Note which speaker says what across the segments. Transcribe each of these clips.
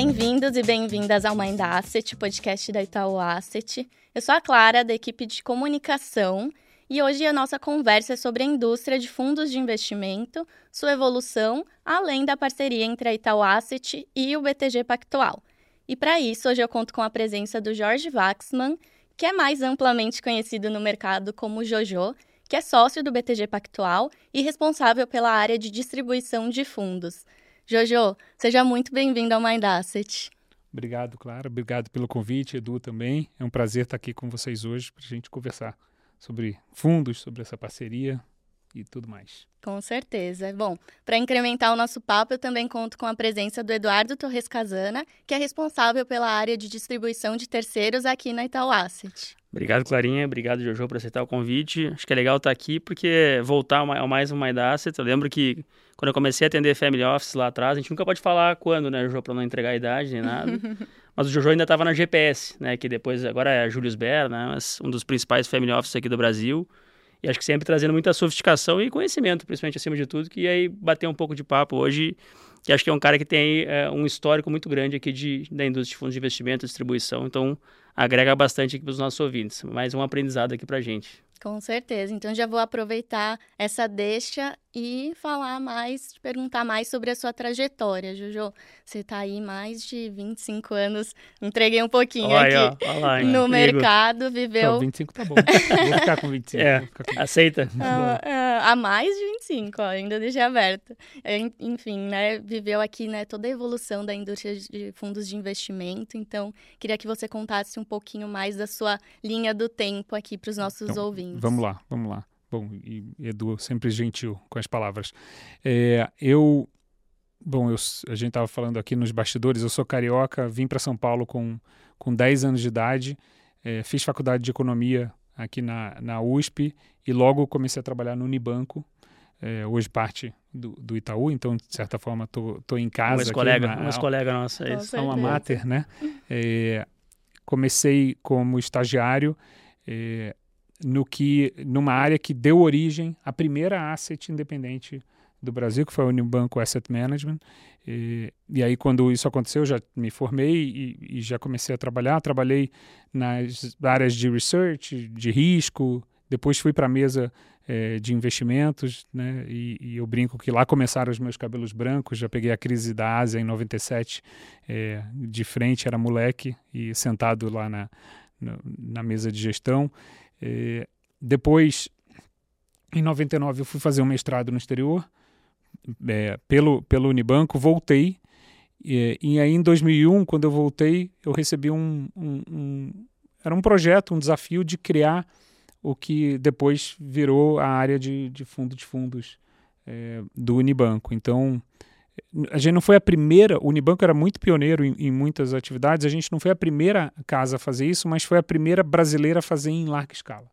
Speaker 1: Bem-vindos e bem-vindas ao Mind Asset, podcast da Itaú Asset. Eu sou a Clara, da equipe de comunicação, e hoje a nossa conversa é sobre a indústria de fundos de investimento, sua evolução, além da parceria entre a Itaú Asset e o BTG Pactual. E para isso, hoje eu conto com a presença do Jorge Waxman, que é mais amplamente conhecido no mercado como Jojo, que é sócio do BTG Pactual e responsável pela área de distribuição de fundos. Jojo, seja muito bem-vindo ao Mind Asset.
Speaker 2: Obrigado, Clara. Obrigado pelo convite, Edu também. É um prazer estar aqui com vocês hoje para a gente conversar sobre fundos, sobre essa parceria e tudo mais.
Speaker 1: Com certeza. Bom, para incrementar o nosso papo, eu também conto com a presença do Eduardo Torres Casana, que é responsável pela área de distribuição de terceiros aqui na Itaú Asset.
Speaker 3: Obrigado, Clarinha. Obrigado, Jojo, por aceitar o convite. Acho que é legal estar aqui, porque voltar ao mais um Asset. Eu lembro que quando eu comecei a atender Family Office lá atrás, a gente nunca pode falar quando, né, Jojo, para não entregar a idade nem nada. mas o Jojo ainda estava na GPS, né, que depois agora é Julius Baer, né, um dos principais Family Offices aqui do Brasil. E acho que sempre trazendo muita sofisticação e conhecimento, principalmente acima de tudo, que aí bater um pouco de papo hoje que acho que é um cara que tem é, um histórico muito grande aqui de, da indústria de fundos de investimento distribuição, então agrega bastante aqui para os nossos ouvintes. Mais um aprendizado aqui para a gente.
Speaker 1: Com certeza. Então já vou aproveitar essa deixa e falar mais, perguntar mais sobre a sua trajetória, Jojo. Você está aí mais de 25 anos, entreguei um pouquinho
Speaker 3: Olha,
Speaker 1: aqui ó, lá, no Amigo. mercado, viveu...
Speaker 2: Não, 25 tá bom, vou ficar com 25.
Speaker 3: É,
Speaker 2: com
Speaker 3: 25. aceita.
Speaker 1: há mais de 25, ó, ainda deixei aberto. É, enfim, né, viveu aqui né, toda a evolução da indústria de fundos de investimento, então queria que você contasse um pouquinho mais da sua linha do tempo aqui para os nossos
Speaker 2: então,
Speaker 1: ouvintes.
Speaker 2: Vamos lá, vamos lá. Bom, e Edu sempre gentil com as palavras. É, eu, bom, eu, a gente estava falando aqui nos bastidores, eu sou carioca, vim para São Paulo com, com 10 anos de idade, é, fiz faculdade de economia aqui na, na USP e logo comecei a trabalhar no Unibanco, é, hoje parte do, do, Itaú, então de certa forma tô, tô em casa.
Speaker 3: Umas colega, na, umas colega nossa, é
Speaker 2: isso. Uma mater, né? É, comecei como estagiário, é, no que numa área que deu origem à primeira asset independente do Brasil, que foi o Unibanco Asset Management. E, e aí, quando isso aconteceu, já me formei e, e, já comecei a trabalhar. Trabalhei nas áreas de research, de risco, depois fui para a mesa é, de investimentos, né? E, e, eu brinco que lá começaram os meus cabelos brancos. Já peguei a crise da Ásia em 97, é, de frente, era moleque e sentado lá na, na, na mesa de gestão. É, depois, em 99, eu fui fazer um mestrado no exterior é, pelo, pelo Unibanco, voltei. E, e, aí, em 2001, quando eu voltei, eu recebi um, um, um, Era um projeto, um desafio de criar o que depois virou a área de, de fundo de fundos é, do Unibanco. Então, a gente não foi a primeira, o Unibanco era muito pioneiro em, em, muitas atividades, a gente não foi a primeira casa a fazer isso, mas foi a primeira brasileira a fazer em larga escala.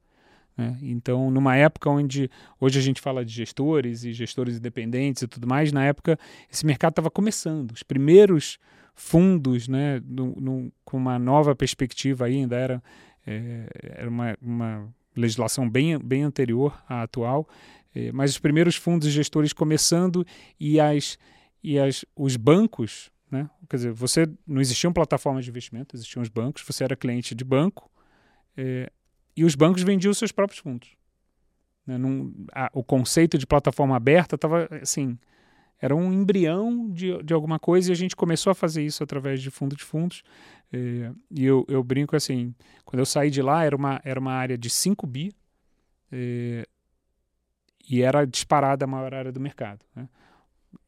Speaker 2: Né? Então, numa época onde hoje a gente fala de gestores e gestores independentes e tudo mais, na época esse mercado estava começando. Os primeiros fundos, né, no, no, com uma nova perspectiva ainda, era, é, era uma, uma legislação bem, bem anterior à atual, é, mas os primeiros fundos gestores começando e as e as, os bancos, né? quer dizer, você não existiam plataformas de investimento, existiam os bancos, você era cliente de banco é, e os bancos vendiam os seus próprios fundos. Né? Num, a, o conceito de plataforma aberta estava assim, era um embrião de, de alguma coisa e a gente começou a fazer isso através de fundo de fundos. É, e eu, eu brinco assim, quando eu saí de lá era uma, era uma área de 5 bi é, e era disparada a maior área do mercado. Né?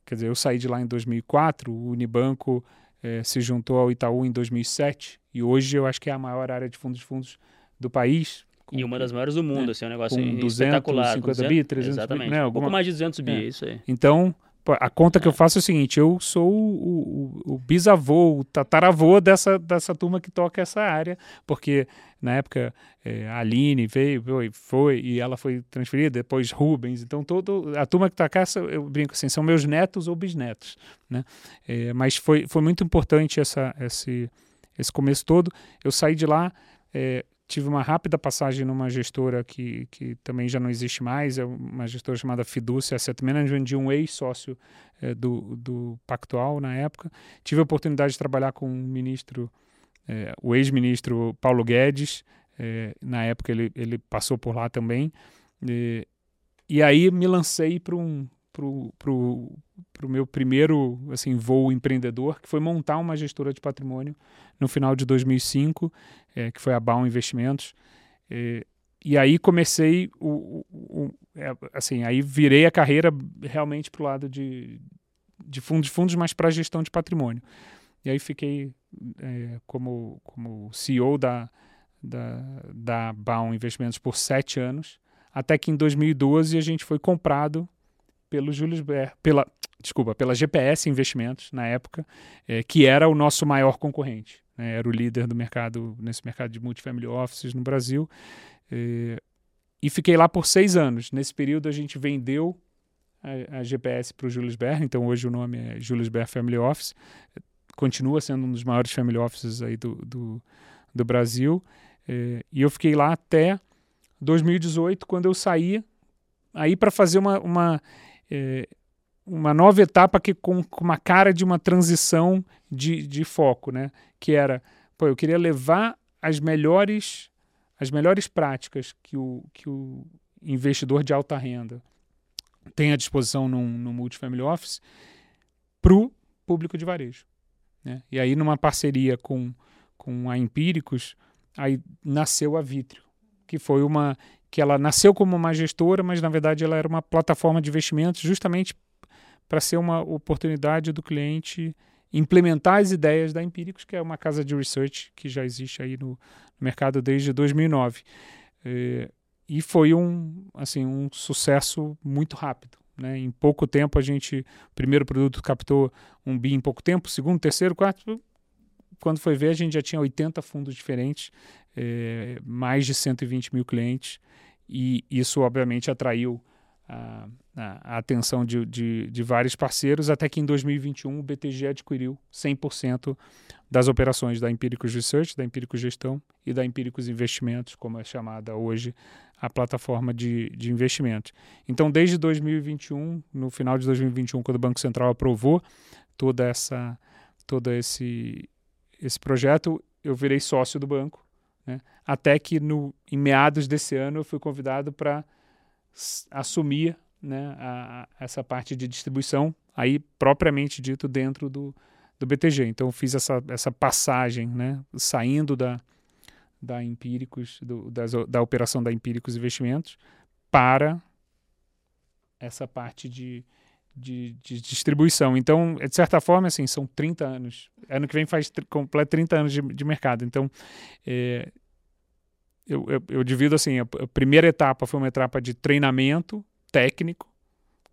Speaker 2: Quer dizer, eu saí de lá em 2004, o Unibanco eh, se juntou ao Itaú em 2007 e hoje eu acho que é a maior área de fundos de fundos do país.
Speaker 3: E uma das maiores do mundo, né? assim, é um negócio
Speaker 2: com 200,
Speaker 3: espetacular.
Speaker 2: 50 bi, 300
Speaker 3: exatamente.
Speaker 2: bi, né?
Speaker 3: Alguma... Um pouco mais de 200 bi, é. isso aí.
Speaker 2: Então, a conta que eu faço é o seguinte: eu sou o, o, o, bisavô, o tataravô dessa, dessa turma que toca essa área, porque na época é, a Aline veio, foi, foi, e ela foi transferida, depois Rubens, então todo, a turma que está cá, eu brinco assim, são meus netos ou bisnetos. Né? É, mas foi, foi muito importante essa, esse, esse começo todo. Eu saí de lá. É, tive uma rápida passagem numa gestora que, que também já não existe mais, é uma gestora chamada Fiducia Asset Management, de um ex-sócio é, do, do Pactual na época. Tive a oportunidade de trabalhar com o ministro, é, o ex-ministro Paulo Guedes, é, na época ele, ele passou por lá também. E, e aí me lancei para um pro, pro, pro meu primeiro assim voo empreendedor, que foi montar uma gestora de patrimônio no final de 2005, é, que foi a Baum Investimentos. É, e aí comecei o, o, o é, assim, aí virei a carreira realmente para o lado de, de fundos, fundos, mas para gestão de patrimônio. E aí fiquei é, como, como CEO da, da, da Baum Investimentos por sete anos, até que em 2012 a gente foi comprado pelo Julius Baer, pela, desculpa, pela GPS Investimentos na época, é, que era o nosso maior concorrente. Né, era o líder do mercado nesse mercado de multifamily offices no Brasil. É, e fiquei lá por seis anos. Nesse período a gente vendeu a, a GPS para o Julius Baer, então hoje o nome é Julius Baer Family Office. Continua sendo um dos maiores family offices aí do, do, do Brasil. É, e eu fiquei lá até 2018, quando eu saí aí para fazer uma, uma, é, uma nova etapa que com, com, uma cara de uma transição de, de foco, né? Que era, pô, eu queria levar as melhores as melhores práticas que o, que o investidor de alta renda tem à disposição no, Multifamily Office para o público de varejo. Né? E aí, numa parceria com, com a Empíricos, aí nasceu a Vitrio, que foi uma que ela nasceu como uma gestora, mas na verdade ela era uma plataforma de investimentos justamente para ser uma oportunidade do cliente implementar as ideias da Empíricos, que é uma casa de research que já existe aí no, no mercado desde 2009. É, e foi um, assim, um sucesso muito rápido. Né? Em pouco tempo a gente, o primeiro produto captou um bi em pouco tempo, segundo, terceiro, quarto, quando foi ver a gente já tinha 80 fundos diferentes, é, mais de 120 mil clientes e isso obviamente atraiu a, a atenção de, de, de, vários parceiros, até que em 2021 o BTG adquiriu 100% das operações da Empíricos Research, da Empíricos Gestão e da Empíricos Investimentos, como é chamada hoje a plataforma de, de investimentos. Então, desde 2021, no final de 2021, quando o Banco Central aprovou toda essa, todo esse, esse projeto, eu virei sócio do banco né? Até que no, em meados desse ano eu fui convidado para assumir né, a, essa parte de distribuição, aí propriamente dito dentro do, do BTG. Então fiz essa, essa passagem, né, saindo da, da Empíricos, do, das, da operação da Empíricos Investimentos, para essa parte de, de, de, distribuição. Então, de certa forma, assim, são 30 anos. Ano que vem faz completo 30 anos de, de mercado. Então, é, eu, eu, eu, divido assim, a, primeira etapa foi uma etapa de treinamento técnico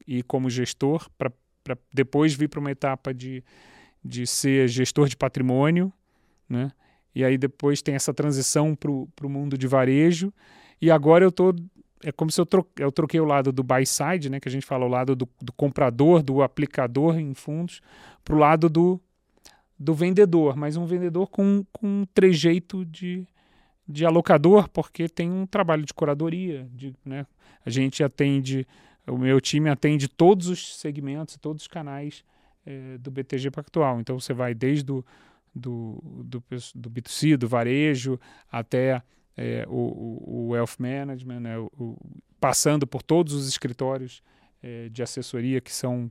Speaker 2: e como gestor, para depois vir para uma etapa de, de ser gestor de patrimônio, né? E aí depois tem essa transição para o mundo de varejo. E agora eu estou é como se eu, eu troquei o lado do buy side, né, que a gente fala o lado do, do comprador, do aplicador em fundos, para o lado do, do vendedor, mas um vendedor com, com um trejeito de, de alocador, porque tem um trabalho de curadoria. De, né, a gente atende, o meu time atende todos os segmentos, todos os canais é, do BTG Pactual. Então você vai desde do, do, do, do B2C, do varejo, até é, o, o, Wealth Management, né, o, passando por todos os escritórios é, de assessoria que são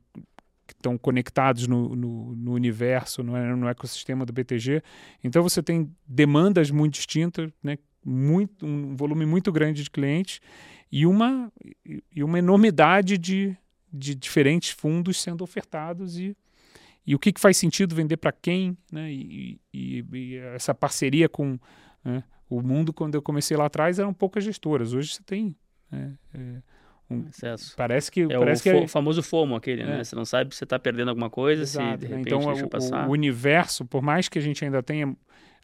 Speaker 2: que estão conectados no, no, no universo, no, no, ecossistema do BTG. Então você tem demandas muito distintas, né, muito, um volume muito grande de clientes e uma, e uma enormidade de, de diferentes fundos sendo ofertados e, e o que, que faz sentido vender para quem, né, e, e, e, essa parceria com né, o mundo, quando eu comecei lá atrás, eram poucas gestoras. Hoje você tem. Né, é, um,
Speaker 3: Acesso.
Speaker 2: Parece que.
Speaker 3: É
Speaker 2: parece
Speaker 3: o
Speaker 2: que é...
Speaker 3: famoso FOMO, aquele, né? é. né? Você não sabe se você está perdendo alguma coisa, Exato, se de né? repente
Speaker 2: então,
Speaker 3: deixa
Speaker 2: o,
Speaker 3: passar.
Speaker 2: O universo, por mais que a gente ainda tenha.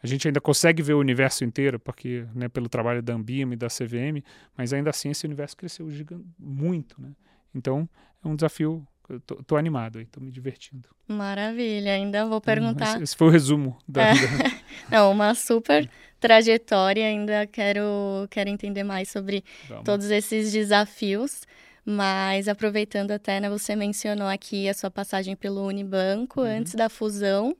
Speaker 2: A gente ainda consegue ver o universo inteiro, porque né, pelo trabalho da Ambima e da CVM, mas ainda assim esse universo cresceu gigante, muito. Né? Então é um desafio eu tô, tô animado aí, tô me divertindo.
Speaker 1: Maravilha, ainda vou perguntar.
Speaker 2: Esse, esse foi o resumo da é.
Speaker 1: Não, uma super trajetória, ainda quero, quero entender mais sobre Vamos. todos esses desafios. Mas aproveitando até, né, você mencionou aqui a sua passagem pelo Unibanco uhum. antes da fusão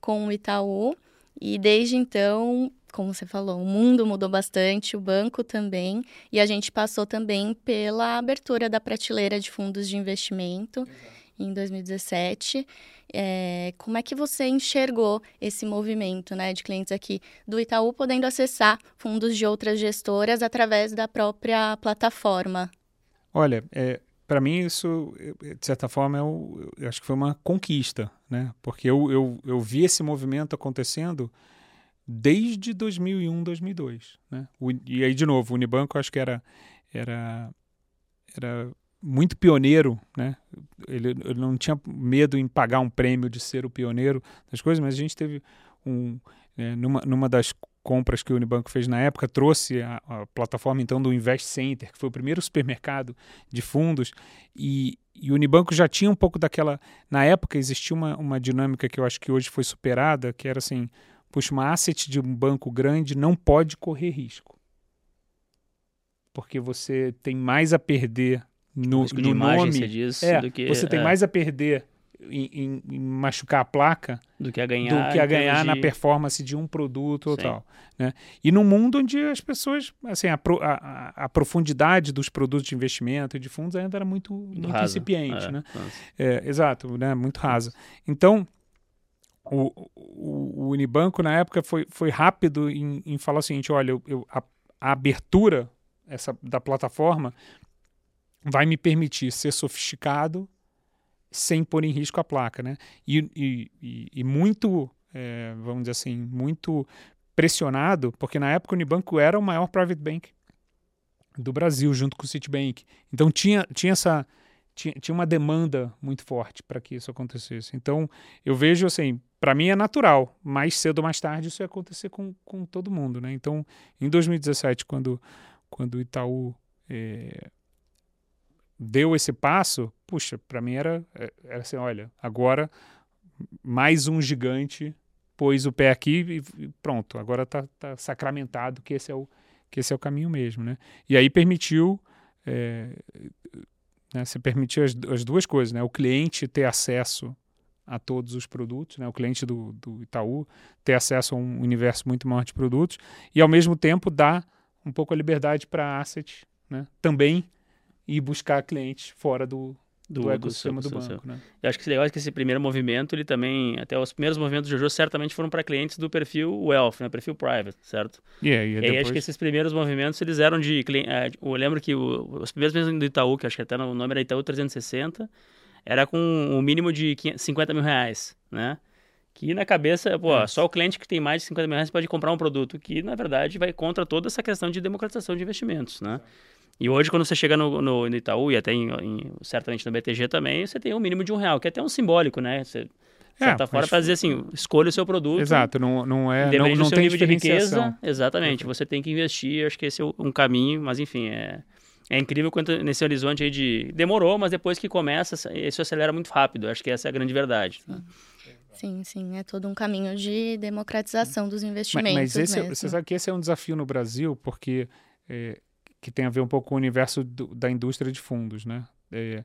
Speaker 1: com o Itaú. E desde então, como você falou, o mundo mudou bastante, o banco também, e a gente passou também pela abertura da prateleira de fundos de investimento Exato. em 2017. É, como é que você enxergou esse movimento né, de clientes aqui do Itaú podendo acessar fundos de outras gestoras através da própria plataforma?
Speaker 2: Olha, é, para mim isso, de certa forma, eu, eu, acho que foi uma conquista, né? Porque eu, eu, eu vi esse movimento acontecendo desde 2001, 2002, né? E aí, de novo, o Unibanco acho que era, era, era muito pioneiro, né? Ele, ele não tinha medo em pagar um prêmio de ser o pioneiro das coisas, mas a gente teve um... É, numa, numa das compras que o Unibanco fez na época, trouxe a, a, plataforma então do Invest Center, que foi o primeiro supermercado de fundos, e, e, o Unibanco já tinha um pouco daquela. Na época existia uma, uma dinâmica que eu acho que hoje foi superada, que era assim: puxa, uma asset de um banco grande não pode correr risco. Porque você tem mais a perder no, no nome.
Speaker 3: Diz,
Speaker 2: é, que, você tem é. mais a perder em, em, em, machucar a placa
Speaker 3: do que a ganhar,
Speaker 2: do que a ganhar na performance de um produto ou tal. Né? E num mundo onde as pessoas, assim, a, a, a, profundidade dos produtos de investimento e de fundos ainda era muito, muito incipiente. É, né? É, exato, né? muito rasa. Então, o, o, o, Unibanco, na época, foi, foi rápido em, em falar o seguinte: olha, eu, eu a, a abertura essa, da plataforma vai me permitir ser sofisticado sem pôr em risco a placa, né? E, e, e muito, é, vamos dizer assim, muito pressionado, porque na época o Unibanco era o maior private bank do Brasil, junto com o Citibank. Então tinha, tinha essa tinha, tinha uma demanda muito forte para que isso acontecesse. Então eu vejo assim, para mim é natural, mais cedo ou mais tarde isso ia acontecer com, com todo mundo, né? Então em 2017, quando quando o Itaú é, deu esse passo, puxa, para mim era, é, era assim, olha, agora mais um gigante pôs o pé aqui e pronto, agora está tá sacramentado que esse é o que esse é o caminho mesmo, né? E aí permitiu é, né, você permitiu as, as, duas coisas, né? O cliente ter acesso a todos os produtos, né? O cliente do, do Itaú ter acesso a um universo muito maior de produtos e ao mesmo tempo dar um pouco a liberdade para a asset, né? Também e buscar clientes fora do, do, do ecossistema do, do, do banco. Né?
Speaker 3: Eu acho que legal é que esse primeiro movimento, ele também, até os primeiros movimentos do Jojo certamente foram para clientes do perfil wealth, né, perfil private, certo?
Speaker 2: Yeah, e,
Speaker 3: e
Speaker 2: depois...
Speaker 3: acho que esses primeiros movimentos, eles eram de, é, eu lembro que o, os primeiros movimentos do Itaú, que acho que até o nome era Itaú 360, era com o um mínimo de 50 mil reais, né? Que na cabeça, pô, é. só o cliente que tem mais de 50 mil reais pode comprar um produto, que na verdade vai contra toda essa questão de democratização de investimentos, né? E hoje, quando você chega no, no, no Itaú e até em, em, certamente no BTG também, você tem um mínimo de um real, que é até um simbólico, né? Você, de certa é, forma, para dizer assim, escolha o seu produto.
Speaker 2: Exato, não, não é. Não, não
Speaker 3: seu
Speaker 2: tem
Speaker 3: nível de riqueza. Exatamente, você tem que investir, acho que esse é um caminho, mas enfim, é, é incrível quanto nesse horizonte aí de. Demorou, mas depois que começa, isso acelera muito rápido. Acho que essa é a grande verdade. Né?
Speaker 1: Sim, sim, é todo um caminho de democratização dos investimentos.
Speaker 2: Mas, mas esse,
Speaker 1: é,
Speaker 2: você sabe que esse é um desafio no Brasil, porque é, que tem a ver um pouco com o universo do, da indústria de fundos, né? É,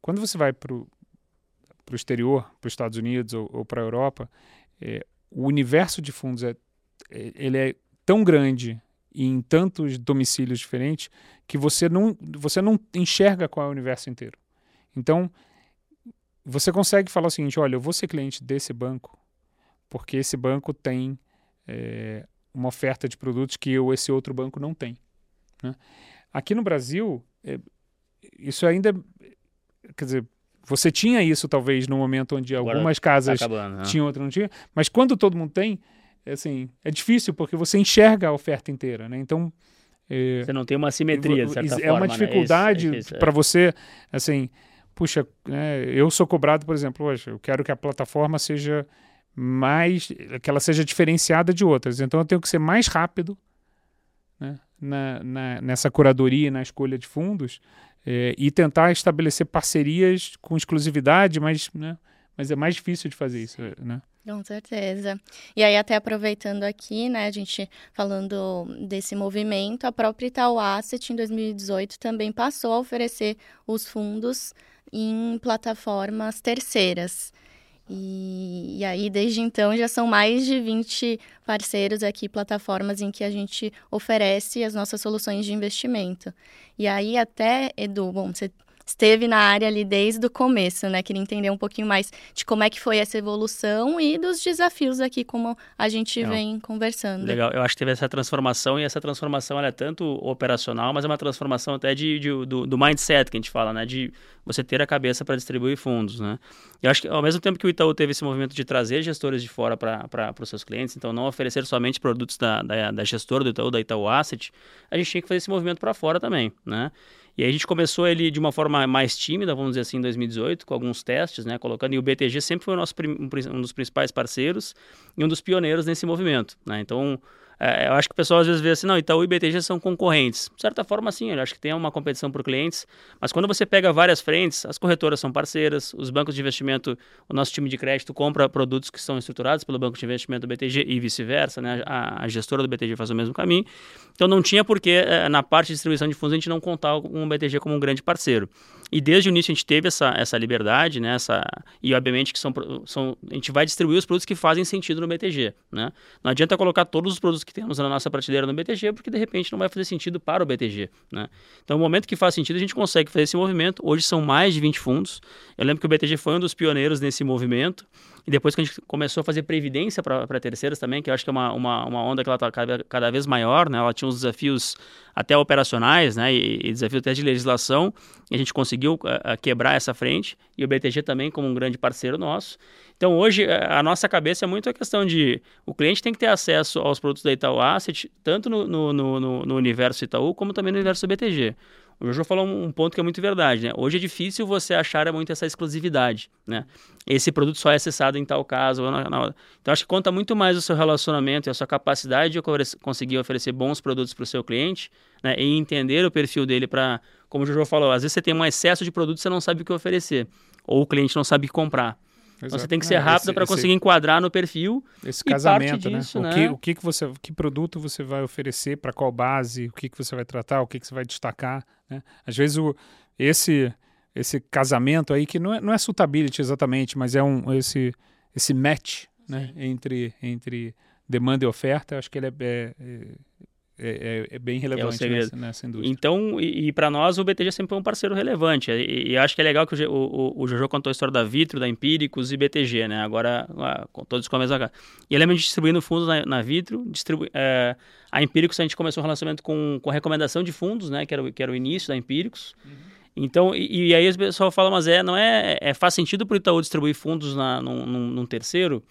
Speaker 2: quando você vai para o exterior, para os Estados Unidos ou, ou para a Europa, é, o universo de fundos é, é, ele é tão grande e em tantos domicílios diferentes que você não, você não enxerga qual é o universo inteiro. Então, você consegue falar o seguinte: olha, eu vou ser cliente desse banco porque esse banco tem é, uma oferta de produtos que eu, esse outro banco não tem. Né? Aqui no Brasil, é, isso ainda. Quer dizer, você tinha isso talvez no momento onde Agora algumas casas tá acabando, né? tinham, outras não tinham, mas quando todo mundo tem, é, assim, é difícil porque você enxerga a oferta inteira, né? Então.
Speaker 3: É, você não tem uma simetria, de certa
Speaker 2: é
Speaker 3: forma.
Speaker 2: uma
Speaker 3: né?
Speaker 2: dificuldade né? para você, assim, puxa, né, eu sou cobrado, por exemplo, hoje, eu quero que a plataforma seja mais, que ela seja diferenciada de outras, então eu tenho que ser mais rápido, né? na, na, nessa curadoria e na escolha de fundos é, e tentar estabelecer parcerias com exclusividade, mas, né, mas é mais difícil de fazer isso. Né?
Speaker 1: Com certeza. E aí, até aproveitando aqui, né, a gente falando desse movimento, a própria Itaú Asset, em 2018, também passou a oferecer os fundos em plataformas terceiras. E, e, aí, desde então, já são mais de 20 parceiros aqui, plataformas em que a gente oferece as nossas soluções de investimento. E aí, até, Edu, bom, você esteve na área ali desde o começo, né? Queria entender um pouquinho mais de como é que foi essa evolução e dos desafios aqui, como a gente Legal. vem conversando.
Speaker 3: Legal, eu acho que teve essa transformação e essa transformação é tanto operacional, mas é uma transformação até de, de do, do, mindset que a gente fala, né? De você ter a cabeça para distribuir fundos, né? Eu acho que ao mesmo tempo que o Itaú teve esse movimento de trazer gestores de fora para os seus clientes, então não oferecer somente produtos da, da, da gestora do Itaú, da Itaú Asset, a gente tinha que fazer esse movimento para fora também, né? E aí a gente começou ele de uma forma mais tímida, vamos dizer assim, em 2018, com alguns testes, né, colocando, e o BTG sempre foi nosso, um dos principais parceiros e um dos pioneiros nesse movimento, né, então é, eu acho que o pessoal às vezes vê assim, não, Itaú e BTG são concorrentes. De certa forma, sim, eu acho que tem uma competição por clientes, mas quando você pega várias frentes, as corretoras são parceiras, os bancos de investimento, o nosso time de crédito compra produtos que são estruturados pelo banco de investimento do BTG e vice-versa, né? A, a, gestora do BTG faz o mesmo caminho. Então não tinha por que, é, na parte de distribuição de fundos, a gente não contar com o BTG como um grande parceiro. E desde o início a gente teve essa, essa liberdade, né? Essa, e obviamente que são, são, a gente vai distribuir os produtos que fazem sentido no BTG, né? Não adianta colocar todos os produtos que temos na nossa prateleira no BTG, porque de repente não vai fazer sentido para o BTG, né? Então, no momento que faz sentido, a gente consegue fazer esse movimento. Hoje são mais de 20 fundos. Eu lembro que o BTG foi um dos pioneiros nesse movimento. E depois que a gente começou a fazer previdência para terceiras também, que eu acho que é uma, uma, uma onda que ela está cada, cada, vez maior, né? Ela tinha uns desafios até operacionais, né? E, e desafios até de legislação. E a gente conseguiu uh, quebrar essa frente. E o BTG também como um grande parceiro nosso. Então, hoje, a nossa cabeça é muito a questão de o cliente tem que ter acesso aos produtos da Itaú Asset, tanto no, no, no, no universo Itaú, como também no universo BTG. O Jojo falou um ponto que é muito verdade, né? Hoje é difícil você achar muito essa exclusividade, né? Esse produto só é acessado em tal caso. Na, na... Então, acho que conta muito mais o seu relacionamento e a sua capacidade de conseguir oferecer bons produtos para o seu cliente, né? E entender o perfil dele para, como o Jojo falou, às vezes você tem um excesso de produtos e você não sabe o que oferecer. Ou o cliente não sabe comprar. Você tem que ser rápido para conseguir enquadrar no perfil.
Speaker 2: Esse casamento, né? disso, né? O, que, o que, que você, que produto você vai oferecer para qual base, o que, que você vai tratar, o que, que você vai destacar, né? Às vezes o, esse esse casamento aí que não é, não é suitability exatamente, mas é um esse esse match, né? Entre entre demanda e oferta, acho que ele é, é, é é, é, bem relevante é nessa, nessa, indústria.
Speaker 3: Então, e, e para nós o BTG sempre foi um parceiro relevante. E, e acho que é legal que o, o, o, Jojo contou a história da Vitro, da Empíricos e BTG, né? Agora, todos com a mesma cara. E ele é distribuindo fundos na, na Vitro, distribui, é, a Empíricos a gente começou o um relacionamento com, com a recomendação de fundos, né? Que era, o, que era o início da Empíricos. Uhum. Então, e, e, aí o pessoal fala, mas é, não é, é faz sentido para o Itaú distribuir fundos na, num, num, num terceiro?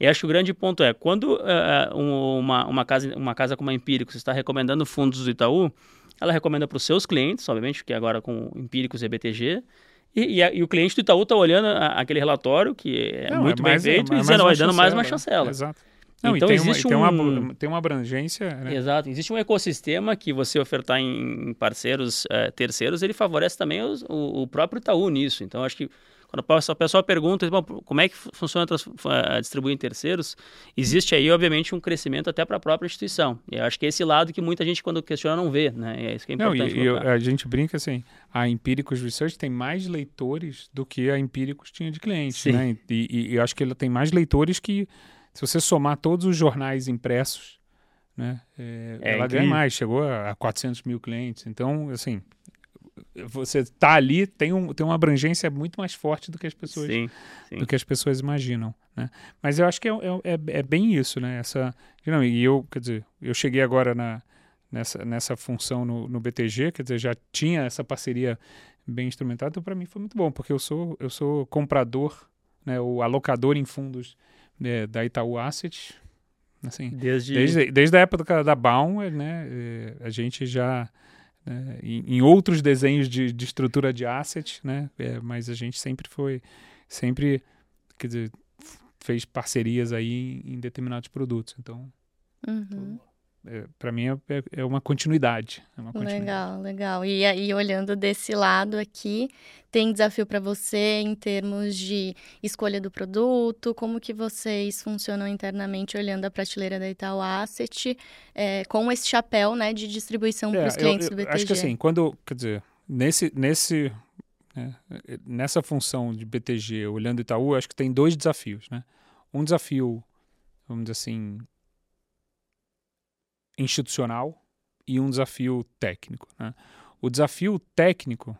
Speaker 3: E acho que o grande ponto é, quando uh, uma, uma, casa, uma casa como a Empíricos está recomendando fundos do Itaú, ela recomenda para os seus clientes, obviamente, que agora com Empíricos e BTG, e, e, a, e, o cliente do Itaú está olhando a, aquele relatório, que é Não, muito é mais, bem feito, é, e dizendo, vai dando mais uma chancela.
Speaker 2: Exato. Não, então, existe uma, um... tem, uma, tem uma abrangência. Né?
Speaker 3: Exato. Existe um ecossistema que você ofertar em parceiros uh, terceiros, ele favorece também os, o, o próprio Itaú nisso. Então, acho que quando a pessoa pergunta como é que funciona distribuir em terceiros, existe aí, obviamente, um crescimento até para a própria instituição. E eu acho que é esse lado que muita gente, quando questiona, não vê. Né? E é isso que é importante.
Speaker 2: Não, e, e a gente brinca assim: a Empíricos Research tem mais leitores do que a Empíricos tinha de clientes. Né? E, e, e eu acho que ela tem mais leitores que, se você somar todos os jornais impressos, né, é, é ela incrível. ganha mais, chegou a 400 mil clientes. Então, assim, você tá ali tem, um, tem uma abrangência muito mais forte do que as pessoas sim, sim. do que as pessoas imaginam né? Mas eu acho que é, é, é, é bem isso né? Essa não, e eu quer dizer eu cheguei agora na nessa, nessa função no, no BTG quer dizer já tinha essa parceria bem instrumentada então para mim foi muito bom porque eu sou eu sou comprador né? O alocador em fundos né, da Itaú Asset assim. Desde... desde desde a época da Baum né? Eh, a gente já né, em, em, outros desenhos de, de, estrutura de asset, né? É, mas a gente sempre foi, sempre, quer dizer, fez parcerias aí em, em determinados produtos. Então,
Speaker 1: uhum.
Speaker 2: É, para mim é, é, é, uma continuidade. É uma
Speaker 1: continuidade. Legal, legal. E aí, olhando desse lado aqui, tem desafio para você em termos de escolha do produto? Como que vocês funcionam internamente olhando a prateleira da Itaú Asset é, com esse chapéu né, de distribuição para os clientes
Speaker 2: eu, eu
Speaker 1: do BTG?
Speaker 2: Acho que assim, quando, quer dizer, nesse, nesse, né, nessa função de BTG, olhando Itaú, acho que tem dois desafios. Né? Um desafio, vamos dizer assim, institucional e um desafio técnico. Né? O desafio técnico,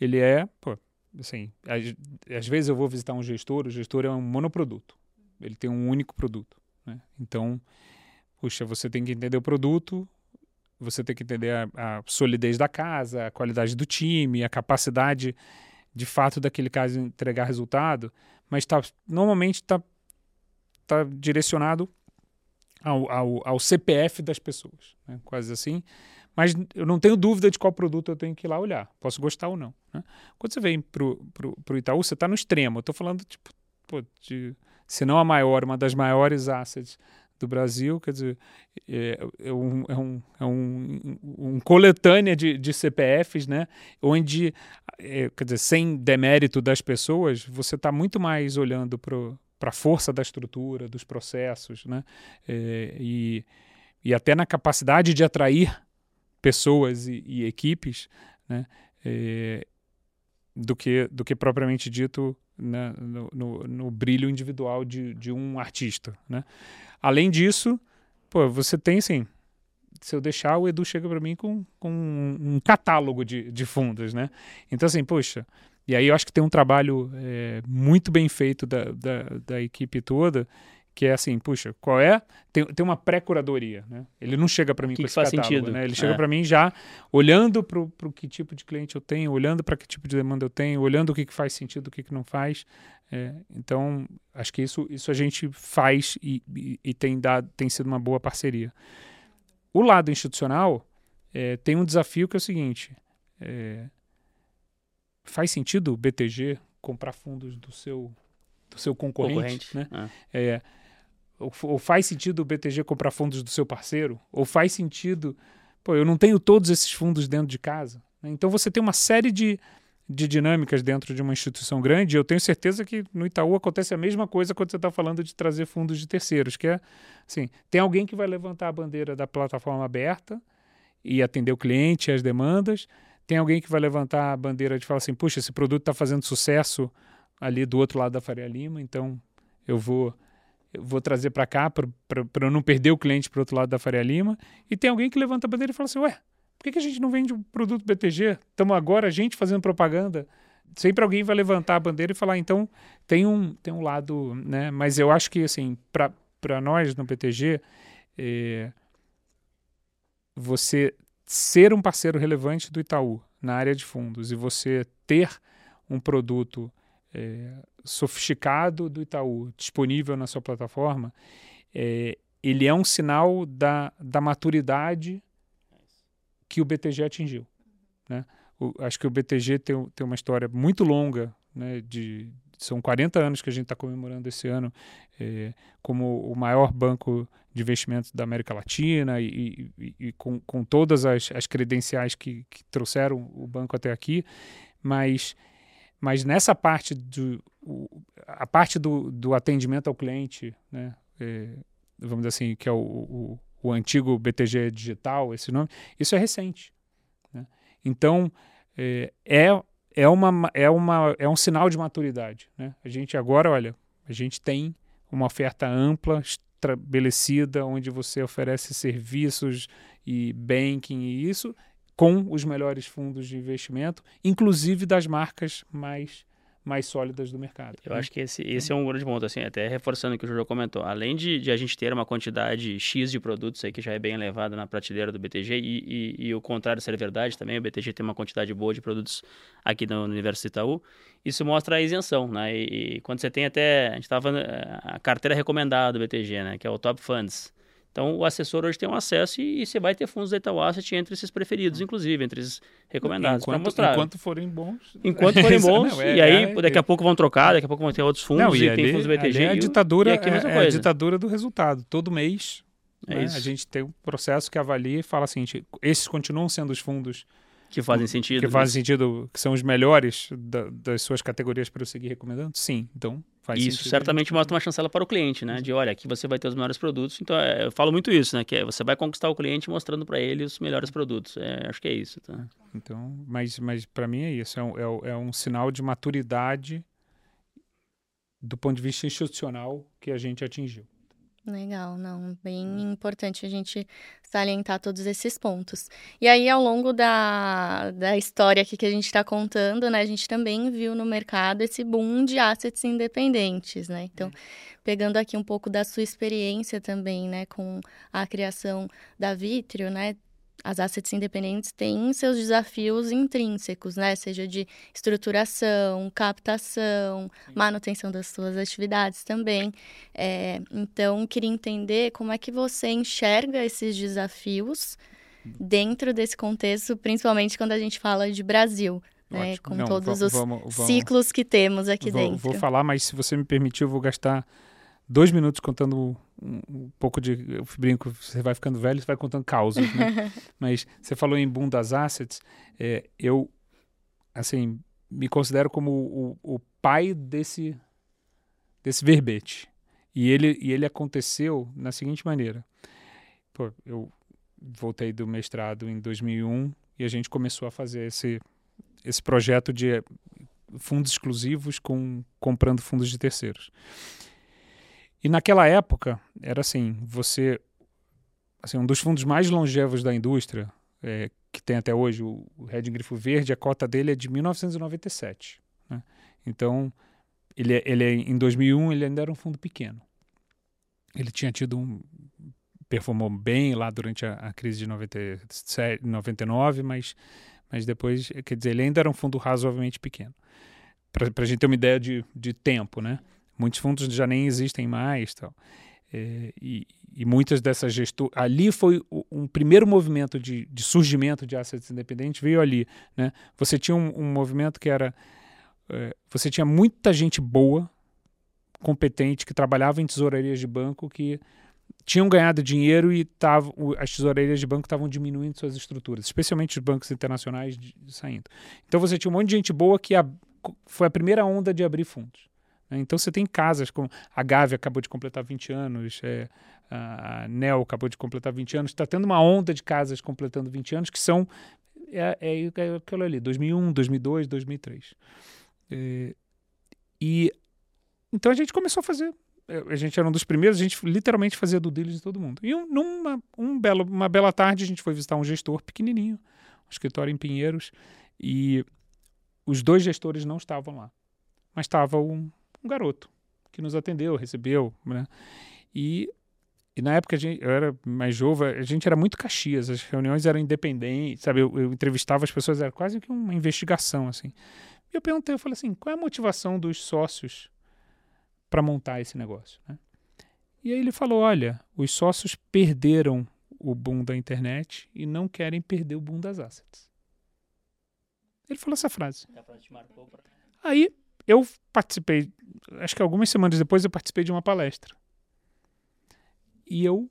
Speaker 2: ele é, pô, assim, às, às, vezes eu vou visitar um gestor, o gestor é um monoproduto, ele tem um único produto. Né? Então, puxa, você tem que entender o produto, você tem que entender a, a solidez da casa, a qualidade do time, a capacidade de fato daquele caso entregar resultado, mas tá, normalmente está tá direcionado ao, ao, ao CPF das pessoas, né? quase assim. Mas eu não tenho dúvida de qual produto eu tenho que ir lá olhar. Posso gostar ou não. Né? Quando você vem para o Itaú, você está no extremo. Eu estou falando, tipo, pô, de, se não a maior, uma das maiores assets do Brasil, quer dizer, é, é, um, é, um, é um, um coletânea de, de CPFs, né? onde, é, quer dizer, sem demérito das pessoas, você está muito mais olhando para para a força da estrutura, dos processos, né? É, e, e até na capacidade de atrair pessoas e, e equipes, né? É, do que do que propriamente dito né? no, no, no, brilho individual de, de um artista, né? Além disso, pô, você tem assim, se eu deixar o Edu chega para mim com, com um catálogo de, de fundos, né? Então assim, poxa, e aí eu acho que tem um trabalho é, muito bem feito da, da, da, equipe toda, que é assim, puxa, qual é? Tem, tem uma pré-curadoria, né? Ele não chega para mim
Speaker 3: que
Speaker 2: com esse
Speaker 3: faz
Speaker 2: catálogo,
Speaker 3: sentido.
Speaker 2: né? Ele chega é. para mim já olhando para o que tipo de cliente eu tenho, olhando para que tipo de demanda eu tenho, olhando o que, que faz sentido, o que, que não faz. É, então, acho que isso, isso a gente faz e, e, e, tem, dado, tem sido uma boa parceria. O lado institucional é, tem um desafio que é o seguinte, é, faz sentido o BTG comprar fundos do seu, do seu concorrente? concorrente. Né? É. é ou, ou, faz sentido o BTG comprar fundos do seu parceiro? Ou faz sentido. Pô, eu não tenho todos esses fundos dentro de casa. Né? Então você tem uma série de, de dinâmicas dentro de uma instituição grande. Eu tenho certeza que no Itaú acontece a mesma coisa quando você está falando de trazer fundos de terceiros, que é assim, tem alguém que vai levantar a bandeira da plataforma aberta e atender o cliente, as demandas, tem alguém que vai levantar a bandeira de falar assim, puxa, esse produto está fazendo sucesso ali do outro lado da Faria Lima, então eu vou eu vou trazer para cá para eu não perder o cliente para o outro lado da Faria Lima. E tem alguém que levanta a bandeira e fala assim, ué, por que, que a gente não vende o um produto BTG? Estamos agora a gente fazendo propaganda. Sempre alguém vai levantar a bandeira e falar, então tem um, tem um lado, né? Mas eu acho que, assim, para nós no BTG, é, você ser um parceiro relevante do Itaú na área de fundos e você ter um produto é, sofisticado do Itaú disponível na sua plataforma, é, ele é um sinal da, da maturidade que o BTG atingiu. Né? O, acho que o BTG tem, tem uma história muito longa, né, de, são 40 anos que a gente está comemorando esse ano é, como o maior banco de investimentos da América Latina e, e, e com, com, todas as, as credenciais que, que, trouxeram o banco até aqui, mas, mas nessa parte do a parte do, do atendimento ao cliente, né, é, vamos dizer assim, que é o, o, o, antigo BTG digital, esse nome, isso é recente. Né? Então é, é é, uma, é, uma, é um sinal de maturidade. Né? A gente agora, olha, a gente tem uma oferta ampla, estabelecida, onde você oferece serviços e banking e isso com os melhores fundos de investimento, inclusive das marcas mais mais sólidas do mercado.
Speaker 3: Eu né? acho que esse, esse é um grande ponto, assim, até reforçando o que o Júlio comentou. Além de, de, a gente ter uma quantidade X de produtos aí que já é bem elevada na prateleira do BTG e, e, e, o contrário ser verdade também, o BTG tem uma quantidade boa de produtos aqui no Universo Itaú, isso mostra a isenção, né? E, e quando você tem até, a gente estava eh, a carteira recomendada do BTG, né? Que é o Top Funds. Então, o assessor hoje tem um acesso e, e você vai ter fundos da Itaú Asset entre esses preferidos, inclusive, entre esses recomendados.
Speaker 2: Enquanto,
Speaker 3: mostrar.
Speaker 2: enquanto forem bons.
Speaker 3: Enquanto forem bons. não, é, e aí, é, daqui a pouco vão trocar, daqui a pouco vão ter outros fundos não, e, e ali, tem fundos do BTG.
Speaker 2: É a ditadura, é, a ditadura do resultado. Todo mês
Speaker 3: É
Speaker 2: né? A gente tem um processo que avalia e fala assim, gente, esses continuam sendo os fundos
Speaker 3: Que fazem sentido.
Speaker 2: que fazem sentido, que são os melhores da- das suas categorias para eu seguir recomendando? Sim, então faz
Speaker 3: Isso
Speaker 2: sentido.
Speaker 3: certamente mostra uma chancela para o cliente, né? De olha, aqui você vai ter os melhores produtos. Então, é, eu falo muito isso, né? Que é, você vai conquistar o cliente mostrando para ele os melhores produtos. É, acho que é isso, tá?
Speaker 2: Então, mas, mas para mim é isso, é é, um- é um sinal de maturidade do ponto de vista institucional que a gente atingiu.
Speaker 1: Legal, não, bem importante a gente salientar todos esses pontos. E aí, ao longo da, da história aqui que a gente está contando, né, a gente também viu no mercado esse boom de assets independentes, né? Então, pegando aqui um pouco da sua experiência também, né, com a criação da Vitrio, né? As assets independentes têm seus desafios intrínsecos, né? Seja de estruturação, captação, manutenção das suas atividades também. É, então, queria entender como é que você enxerga esses desafios dentro desse contexto, principalmente quando a gente fala de Brasil, né? Com
Speaker 2: Não,
Speaker 1: todos
Speaker 2: va-
Speaker 1: os
Speaker 2: vamos- vamos-
Speaker 1: ciclos que temos aqui
Speaker 2: vou,
Speaker 1: dentro.
Speaker 2: vou falar, mas se você me permitir, eu vou gastar dois minutos contando um, pouco de. Eu brinco, você vai ficando velho, você vai contando causas, né? mas você falou em boom das assets, é, eu, assim, me considero como o, o pai desse, desse verbete. E ele, e ele aconteceu na seguinte maneira. Pô, eu voltei do mestrado em 2001 e a gente começou a fazer esse, esse projeto de fundos exclusivos com comprando fundos de terceiros. E naquela época era assim, você assim, um dos fundos mais longevos da indústria, é, que tem até hoje, o, Red Grifo Verde, a cota dele é de 1997. Né? Então, ele, é- ele é, em 2001 ele ainda era um fundo pequeno. Ele tinha tido um performou bem lá durante a, a crise de 97, 99, mas mas depois, quer dizer, ele ainda era um fundo razoavelmente pequeno. Para a gente ter uma ideia de, de tempo, né? Muitos fundos já nem existem mais, tal. É, e, e muitas dessas gestoras. Ali foi o- um primeiro movimento de, de surgimento de assets independentes, veio ali. Né? Você tinha um, um movimento que era. é, você tinha muita gente boa, competente, que trabalhava em tesourarias de banco, que tinham ganhado dinheiro e tavam, as tesourarias de banco estavam diminuindo suas estruturas, especialmente os bancos internacionais de- saindo. Então você tinha um monte de gente boa que a- foi a primeira onda de abrir fundos. Né? Então você tem casas como a Gávea acabou de completar 20 anos, é, a Nel acabou de completar 20 anos, está tendo uma onda de casas completando 20 anos que são é, é, é aquilo ali, 2001, 2002, 2003. É, e então a gente começou a fazer é, a gente era um dos primeiros, a gente literalmente fazia do deles de todo mundo. E um, numa um belo, uma bela tarde a gente foi visitar um gestor pequenininho, um escritório em Pinheiros, e os dois gestores não estavam lá. Mas estava um, um garoto que nos atendeu, recebeu, né? E, e na época a gente, eu era mais jovem, a gente era muito caxias, as reuniões eram independentes, sabe? Eu, eu entrevistava as pessoas, era quase que uma investigação, assim. E eu perguntei, eu falei assim, qual é a motivação dos sócios para montar esse negócio, né? E aí ele falou, olha, os sócios perderam o boom da internet e não querem perder o boom das assets. Ele falou essa frase. Aí eu participei, acho que algumas semanas depois eu participei de uma palestra. E eu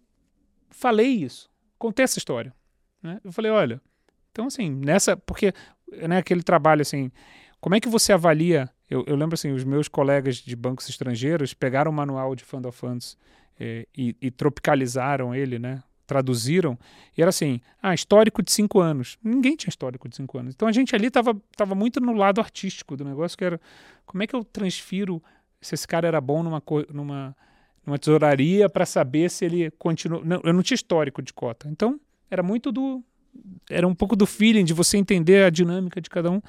Speaker 2: falei isso, contei essa história. Né? Eu falei, olha, então assim, nessa, porque né, aquele trabalho assim, como é que você avalia? Eu, eu lembro assim, os meus colegas de bancos estrangeiros pegaram o manual de Fund of Funds eh, e, e tropicalizaram ele, né? Traduziram e era assim, ah, histórico de cinco anos. Ninguém tinha histórico de cinco anos. Então a gente ali estava tava muito no lado artístico do negócio, que era como é que eu transfiro se esse cara era bom numa, numa, numa tesouraria para saber se ele continua. Não, eu não tinha histórico de cota. Então era muito do. Era um pouco do feeling de você entender a dinâmica de cada um.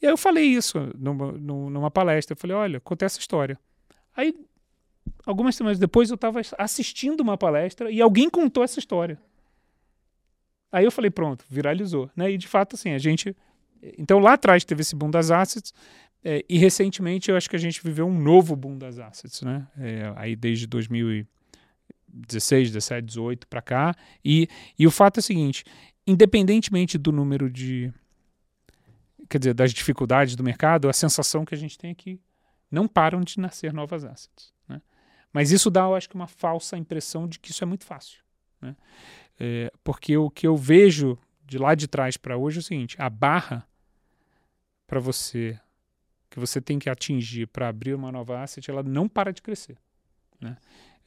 Speaker 2: E aí eu falei isso numa, numa palestra. Eu falei, olha, contei essa história. Aí, algumas semanas depois, eu estava assistindo uma palestra e alguém contou essa história. Aí eu falei, pronto, viralizou. Né? E de fato, assim, a gente. Então lá atrás teve esse boom das assets. É, e recentemente eu acho que a gente viveu um novo boom das assets, né? É, aí desde 2016, 17, 18 para cá. E, e o fato é o seguinte: independentemente do número de quer dizer, das dificuldades do mercado, a sensação que a gente tem é que não param de nascer novas assets. Né? Mas isso dá, eu acho que, uma falsa impressão de que isso é muito fácil. Né? É, porque o que eu vejo de lá de trás para hoje é o seguinte: a barra para você que você tem que atingir para abrir uma nova asset, ela não para de crescer. Né?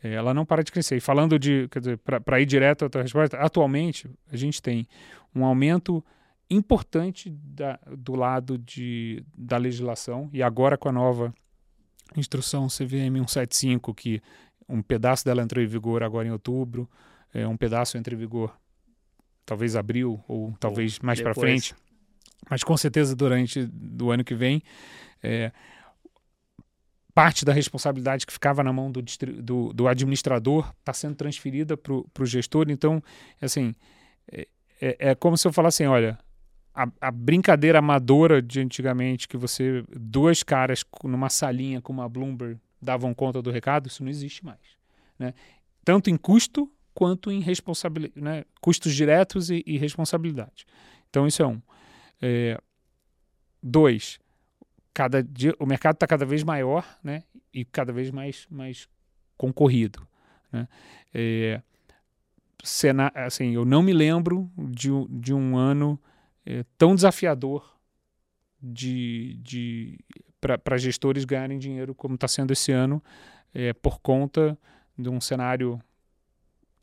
Speaker 2: É, ela não para de crescer. E falando de, quer dizer, para ir direto à tua resposta, atualmente a gente tem um aumento importante da, do lado de, da legislação, e agora com a nova instrução CVM 175, que um pedaço dela entrou em vigor agora em outubro, é, um pedaço entra em vigor talvez abril ou talvez ou mais para frente, mas com certeza durante do ano que vem. É, parte da responsabilidade que ficava na mão do, do, do administrador está sendo transferida para o gestor. Então, assim, é, é, é, como se eu falasse assim, olha, a, a, brincadeira amadora de antigamente, que você, dois caras numa salinha com uma Bloomberg davam conta do recado, isso não existe mais. Né? Tanto em custo quanto em responsabilidade, né? custos diretos e, e, responsabilidade. Então, isso é um. É, dois, cada dia, o mercado está cada vez maior né? e cada vez mais, mais concorrido. Né? É, assim, eu não me lembro de, de um ano é, tão desafiador de, de para gestores ganharem dinheiro como está sendo esse ano, é, por conta de um cenário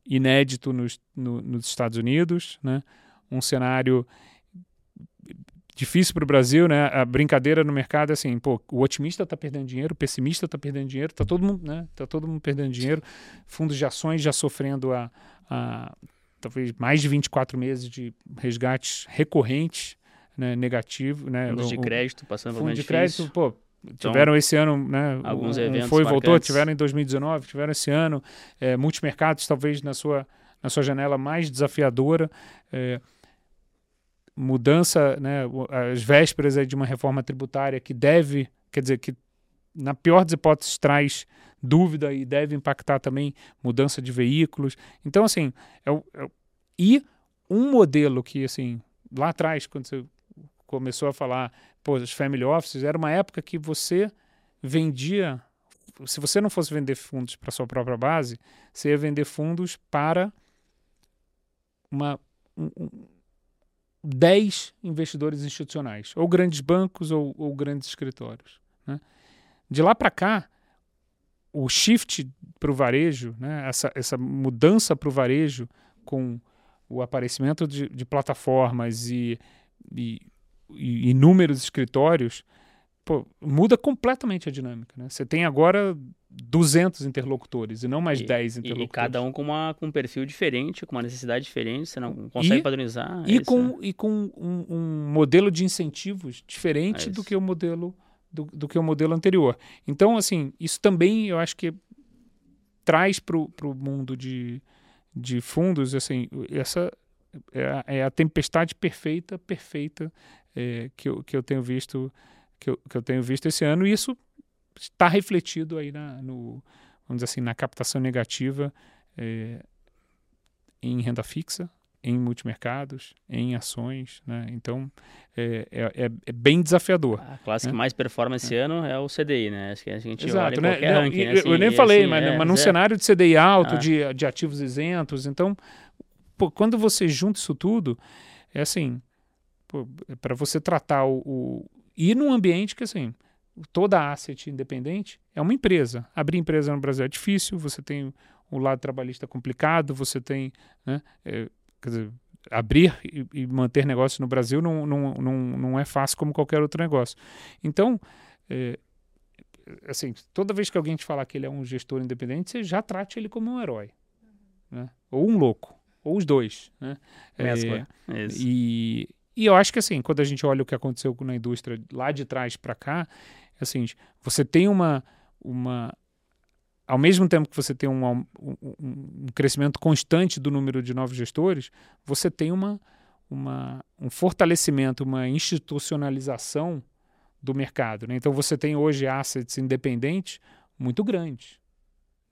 Speaker 2: inédito nos, no, nos Estados Unidos, né? um cenário difícil para o Brasil, né? A brincadeira no mercado é assim, pô, o otimista está perdendo dinheiro, o pessimista está perdendo dinheiro, está todo mundo, né? Tá todo mundo perdendo dinheiro. Fundos de ações já sofrendo a, a talvez mais de 24 meses de resgates recorrentes, né, negativo, né?
Speaker 3: Fundos de crédito passando por
Speaker 2: Fundo de crédito,
Speaker 3: difícil.
Speaker 2: pô, tiveram esse ano, né?
Speaker 3: Alguns
Speaker 2: um
Speaker 3: eventos
Speaker 2: foi e voltou,
Speaker 3: marcantes.
Speaker 2: tiveram em 2019, tiveram esse ano, é, multimercados talvez na sua na sua janela mais desafiadora. É, mudança, né, as vésperas de uma reforma tributária que deve, quer dizer, que na pior das hipóteses traz dúvida e deve impactar também mudança de veículos. Então, assim, é, é e um modelo que, assim, lá atrás, quando você começou a falar, pô, os family offices, era uma época que você vendia, se você não fosse vender fundos para sua própria base, você ia vender fundos para uma, um, um, 10 investidores institucionais, ou grandes bancos ou, ou grandes escritórios. né? De lá para cá, o shift para o varejo, né? essa, essa mudança para o varejo com o aparecimento de, de plataformas e, e, e inúmeros escritórios, pô, muda completamente a dinâmica. Né? Você tem agora 200 interlocutores e não mais
Speaker 3: E-
Speaker 2: 10
Speaker 3: E,
Speaker 2: interlocutores.
Speaker 3: e cada um com, uma, com um perfil diferente, com uma necessidade diferente, você não consegue
Speaker 2: E-
Speaker 3: padronizar. é
Speaker 2: e
Speaker 3: isso,
Speaker 2: com,
Speaker 3: né?
Speaker 2: e com um, um modelo de incentivos diferente
Speaker 3: É
Speaker 2: do
Speaker 3: isso.
Speaker 2: que o modelo do, do que o modelo anterior. Então, assim, isso também eu acho que traz para o mundo de, de fundos, assim, essa é a, é a tempestade perfeita, perfeita é, que, eu, que eu tenho visto que eu, que eu tenho visto esse ano e isso está refletido aí na, no, vamos dizer assim, na captação negativa é, em renda fixa, em multimercados, em ações, né? Então é, é, é- é bem desafiador.
Speaker 3: A classe que
Speaker 2: né?
Speaker 3: mais performa esse ano é o CDI, né? Acho que a gente olha
Speaker 2: Exato,
Speaker 3: em
Speaker 2: né?
Speaker 3: qualquer
Speaker 2: Não,
Speaker 3: ranking, né?
Speaker 2: eu-
Speaker 3: Assim,
Speaker 2: eu nem falei,
Speaker 3: assim,
Speaker 2: mas,
Speaker 3: é,
Speaker 2: mas num
Speaker 3: é.
Speaker 2: cenário de CDI alto,
Speaker 3: Ah.
Speaker 2: de, de ativos isentos, então, pô, quando você junta isso tudo, é assim, para você tratar o, o. E num ambiente que, assim, toda asset independente é uma empresa. Abrir empresa no Brasil é difícil, você tem o lado trabalhista complicado, você tem. Né, é, quer dizer, abrir e, e manter negócio no Brasil não, não, não, não é fácil como qualquer outro negócio. Então, é, assim, toda vez que alguém te falar que ele é um gestor independente, você já trate ele como um herói. Né? Ou um louco. Ou os dois. Né?
Speaker 3: Mescla.
Speaker 2: É, e, e eu acho que assim, quando a gente olha o que aconteceu na indústria lá de trás para cá, é assim, você tem uma, uma ao mesmo tempo que você tem um, um, um- crescimento constante do número de novos gestores, você tem uma, uma, um fortalecimento, uma institucionalização do mercado. né? Então você tem hoje assets independentes muito grandes,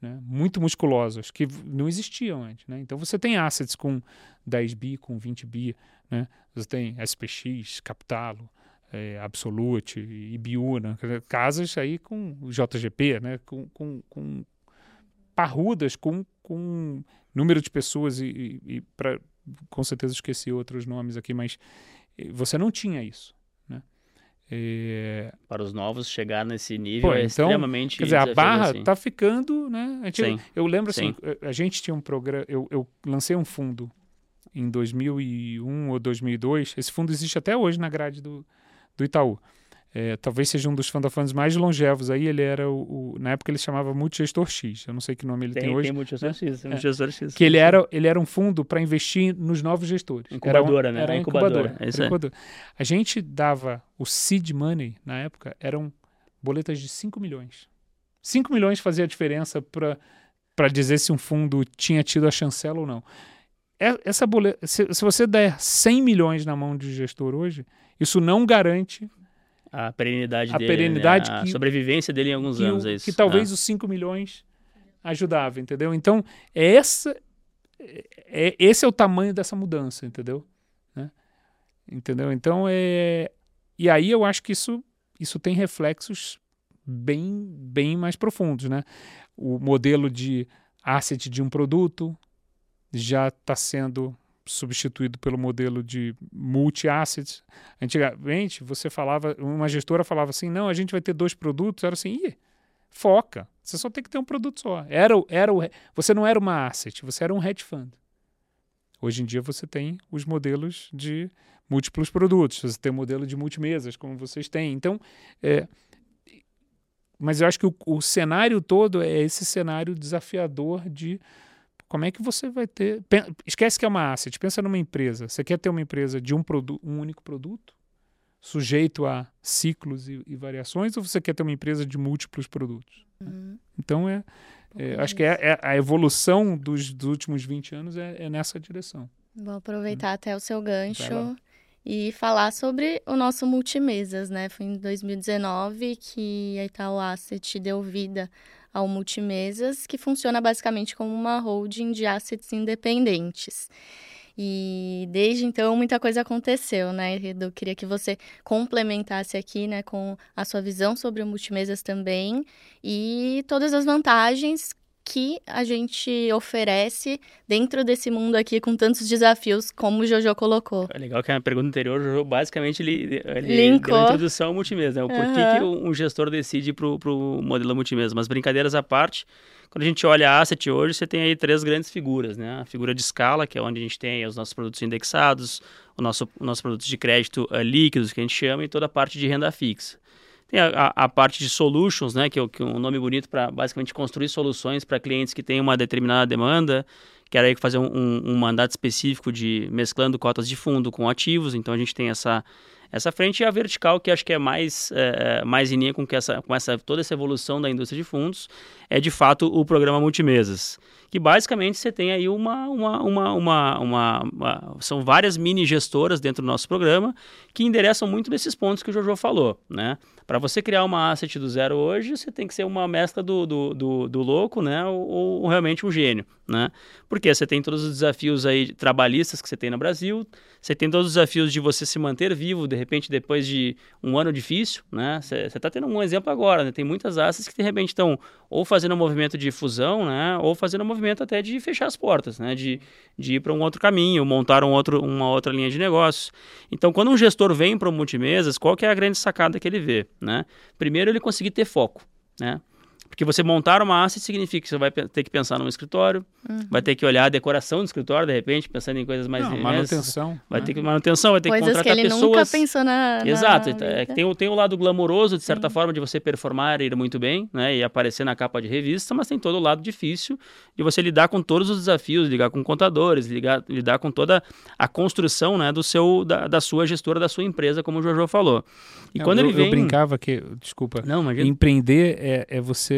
Speaker 2: né? muito musculosos, que não existiam antes. né? Então você tem assets com 10 bi, com 20 bi, né? você tem SPX, Capitalo, é, Absolute, IBU, né? Casas aí com JGP, né? com, com, com parrudas, com, com número de pessoas e, e, e pra, com certeza esqueci outros nomes aqui, mas você não tinha isso. Né?
Speaker 3: É... Para os novos chegar nesse nível Pô, é
Speaker 2: então,
Speaker 3: extremamente
Speaker 2: Quer dizer, a barra está assim. ficando, né? Gente, eu lembro assim, Sim. a gente tinha um programa, eu, eu lancei um fundo em 2001 ou 2002. Esse fundo existe até hoje na grade do, do Itaú. É, talvez seja um dos fundafundos mais longevos aí. Ele era o, o, na época ele chamava Multigestor X. Eu não sei que nome ele tem, tem hoje.
Speaker 3: Tem Multigestor X, é. Multigestor X.
Speaker 2: Que ele era, ele era um fundo para investir nos novos gestores.
Speaker 3: Incubadora,
Speaker 2: era
Speaker 3: um, né? Era incubadora. incubadora.
Speaker 2: Incubadora. A gente dava o seed money na época eram boletas de 5 milhões. 5 milhões fazia a diferença para para dizer se um fundo tinha tido a chancela ou não. É, essa boleta, se, se você der 100 milhões na mão de gestor hoje, isso não garante
Speaker 3: a perenidade a
Speaker 2: dele, perenidade
Speaker 3: né? a que, sobrevivência dele em alguns anos.
Speaker 2: O,
Speaker 3: é isso.
Speaker 2: Que talvez ah. os 5 milhões ajudava, entendeu? Então, essa, é, é, esse é o tamanho dessa mudança, entendeu? Né? Entendeu? Então, é... E aí eu acho que isso, isso tem reflexos bem, bem mais profundos, né? O modelo de asset de um produto já está sendo substituído pelo modelo de multi-assets. Antigamente, você falava, uma gestora falava assim, não, a gente vai ter dois produtos, era assim, ih, foca, você só tem que ter um produto só. Era, era o, você não era uma asset, você era um hedge fund. Hoje em dia você tem os modelos de múltiplos produtos, você tem o modelo de multimesas, como vocês têm. Então, é, mas eu acho que o, o cenário todo é esse cenário desafiador de como é que você vai ter. Esquece que é uma asset, pensa numa empresa. Você quer ter uma empresa de um, produto, um único produto, sujeito a ciclos e, e, variações, ou você quer ter uma empresa de múltiplos produtos? Uhum. Então, é, é acho que é, é, a evolução dos, dos, últimos 20 anos é, é nessa direção.
Speaker 1: Vou aproveitar uhum. até o seu gancho e falar sobre o nosso multimesas, né? Foi em 2019 que a Itaú Asset deu vida ao Multimesas, que funciona basicamente como uma holding de assets independentes. E desde então muita coisa aconteceu, né, Eu Queria que você complementasse aqui, né, com a sua visão sobre o multimesas também e todas as vantagens que a gente oferece dentro desse mundo aqui com tantos desafios, como o Jojo colocou.
Speaker 3: É legal que a pergunta anterior, o Jojo basicamente ele, ele Linkou. deu a introdução ao multimesa, né? O porquê uhum. que um gestor decide para o modelo multimesa. Mas brincadeiras à parte, quando a gente olha a asset hoje, você tem aí três grandes figuras, né? A figura de escala, que é onde a gente tem os nossos produtos indexados, o nosso, os nossos produtos de crédito uh, líquidos, que a gente chama, e toda a parte de renda fixa. Tem a, a, a, parte de solutions, né, que é, que é um nome bonito para basicamente construir soluções para clientes que têm uma determinada demanda. Quero aí fazer um, um, um, mandato específico de mesclando cotas de fundo com ativos. Então a gente tem essa essa frente e a vertical que acho que é mais é, é mais em linha com que essa com essa toda essa evolução da indústria de fundos é de fato o programa multimesas que basicamente você tem aí uma, uma, uma, uma, uma, uma são várias mini gestoras dentro do nosso programa que endereçam muito desses pontos que o Jojo falou, né? Para você criar uma asset do zero hoje, você tem que ser uma mescla do, do, do, do louco, né? Ou, ou, realmente um gênio, né? Porque você tem todos os desafios aí trabalhistas que você tem no Brasil, você tem todos os desafios de você se manter vivo, de repente, depois de um ano difícil, né? Você está tendo um exemplo agora, né? Tem muitas assets que de repente estão ou fazendo um movimento de fusão, né? Ou fazendo um movimento até de fechar as portas, né? De, de ir para um outro caminho, montar um outro, uma outra linha de negócios. Então, quando um gestor vem para o multimesas, qual que é a grande sacada que ele vê, né? Primeiro, ele conseguir ter foco, né? Porque você montar uma asset significa que você vai ter que pensar num escritório, uhum. vai ter que olhar a decoração do escritório, de repente, pensando em coisas mais...
Speaker 2: Não, manutenção.
Speaker 3: Vai né? ter que manutenção, vai ter
Speaker 1: coisas
Speaker 3: que contratar
Speaker 1: que ele
Speaker 3: pessoas...
Speaker 1: nunca pensou na
Speaker 3: Exato. Na é, tem, tem o lado glamouroso, de certa Sim. forma, de você performar e ir muito bem, né? E aparecer na capa de revista, mas tem todo o lado difícil de você lidar com todos os desafios, lidar com contadores, lidar, lidar com toda a construção, né? Do seu, da, da sua gestora, da sua empresa, como o Jojo falou.
Speaker 2: E Não, quando eu, ele vem... Eu brincava que... Desculpa. Não, imagina. Empreender é, é você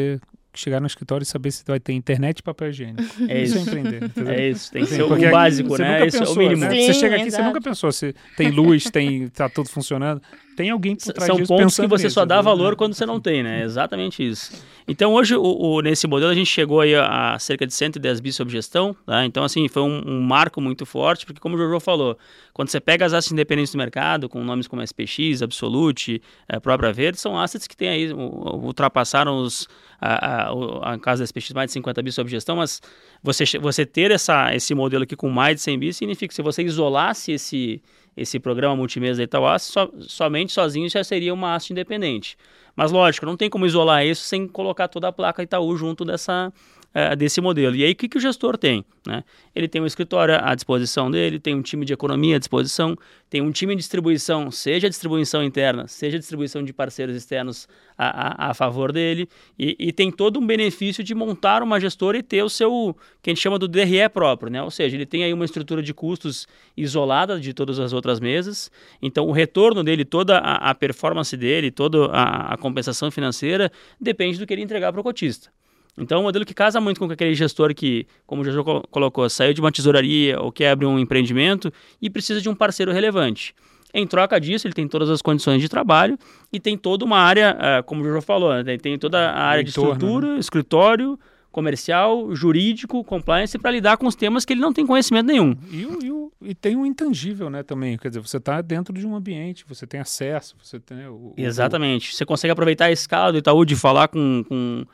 Speaker 2: chegar no escritório e saber se vai ter internet e papel higiênico.
Speaker 3: É isso. isso é empreender. Entendeu? É isso, tem que ser o básico, né? Isso
Speaker 2: pensou,
Speaker 3: é o mínimo.
Speaker 2: Né? Sim, você chega aqui, exato. você nunca pensou se tem luz, tem tá tudo funcionando. Tem alguém por trás
Speaker 3: São
Speaker 2: disso
Speaker 3: pontos que você
Speaker 2: nisso,
Speaker 3: só dá valor quando você não tem, né? Exatamente isso. Então, hoje, o, o, nesse modelo, a gente chegou aí a, a cerca de 110 bis sob gestão, tá? Então, assim, foi um, um, marco muito forte, porque como o Jojo falou, quando você pega as assets independentes do mercado, com nomes como SPX, Absolute, é, própria Verde, são assets que tem aí, ultrapassaram os, a, a, a casa da SPX mais de 50 bis sob gestão, mas você, você ter essa, esse modelo aqui com mais de 100 bis significa que se você isolasse esse, esse programa multimês da Itaú so, somente sozinho já seria uma asset independente. Mas lógico, não tem como isolar isso sem colocar toda a placa Itaú junto dessa, uh, desse modelo. E aí, o que, que o gestor tem? Né? Ele tem um escritório à disposição dele, tem um time de economia à disposição, tem um time de distribuição, seja distribuição interna, seja distribuição de parceiros externos a, a, a favor dele, e, e, tem todo um benefício de montar uma gestora e ter o seu, que a gente chama do DRE próprio, né? ou seja, ele tem aí uma estrutura de custos isolada de todas as outras mesas, então o retorno dele, toda a, a performance dele, toda a, a compensação financeira depende do que ele entregar para o cotista. Então é um modelo que casa muito com aquele gestor que, como o Jojo colocou, saiu de uma tesouraria ou quer abrir um empreendimento e precisa de um parceiro relevante. Em troca disso, ele tem todas as condições de trabalho e tem toda uma área, uh, como o Jojo falou, né? tem toda a área de estrutura, né? escritório, comercial, jurídico, compliance, para lidar com os temas que ele não tem conhecimento nenhum.
Speaker 2: E, e, e tem o um intangível, né, também. Quer dizer, você está dentro de um ambiente, você tem acesso, você tem o,
Speaker 3: Exatamente. O... Você consegue aproveitar a escala do Itaú de falar com, com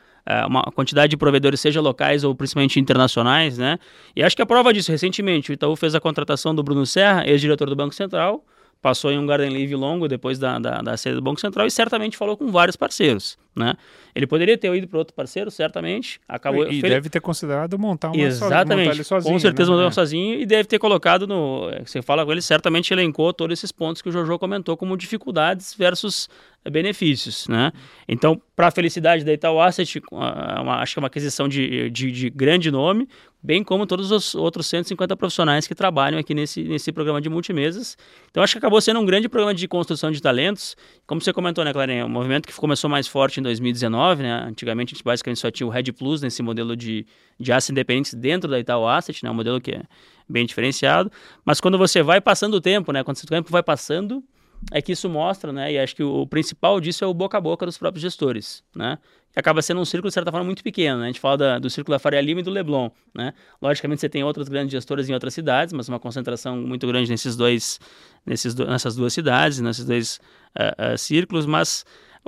Speaker 3: uma quantidade de provedores, seja locais ou principalmente internacionais, né? E acho que a prova disso, recentemente, o Itaú fez a contratação do Bruno Serra, ex-diretor do Banco Central, passou em um garden leave longo depois da, da, da sede do Banco Central e certamente falou com vários parceiros, né? Ele poderia ter ido para outro parceiro, certamente. Acabou,
Speaker 2: e, deve ter considerado montar uma
Speaker 3: Exatamente,
Speaker 2: montar sozinho,
Speaker 3: com certeza
Speaker 2: né?
Speaker 3: montar é. sozinho e deve ter colocado no... Você fala com ele, certamente elencou todos esses pontos que o Jojo comentou como dificuldades versus benefícios, né? Então, para a felicidade da Itaú Asset, uma, acho que é uma aquisição de, de, de, grande nome, bem como todos os outros 150 profissionais que trabalham aqui nesse, nesse programa de multimesas. Então, acho que acabou sendo um grande programa de construção de talentos. Como você comentou, né, Clarinha? Um movimento que começou mais forte em 2019, né? Antigamente, a gente basicamente só tinha o Red Plus nesse modelo de, de assets independentes dentro da Itaú Asset, né? Um modelo que é bem diferenciado. Mas quando você vai passando o tempo, né? Quando o tempo vai passando, é que isso mostra, né? E acho que o, principal disso é o boca a boca dos próprios gestores, né? Acaba sendo um círculo, de certa forma, muito pequeno, né? A gente fala da, do círculo da Faria Lima e do Leblon, né? Logicamente, você tem outros grandes gestores em outras cidades, mas uma concentração muito grande nesses dois, nesses do, nessas duas cidades, nesses dois uh, uh, círculos, mas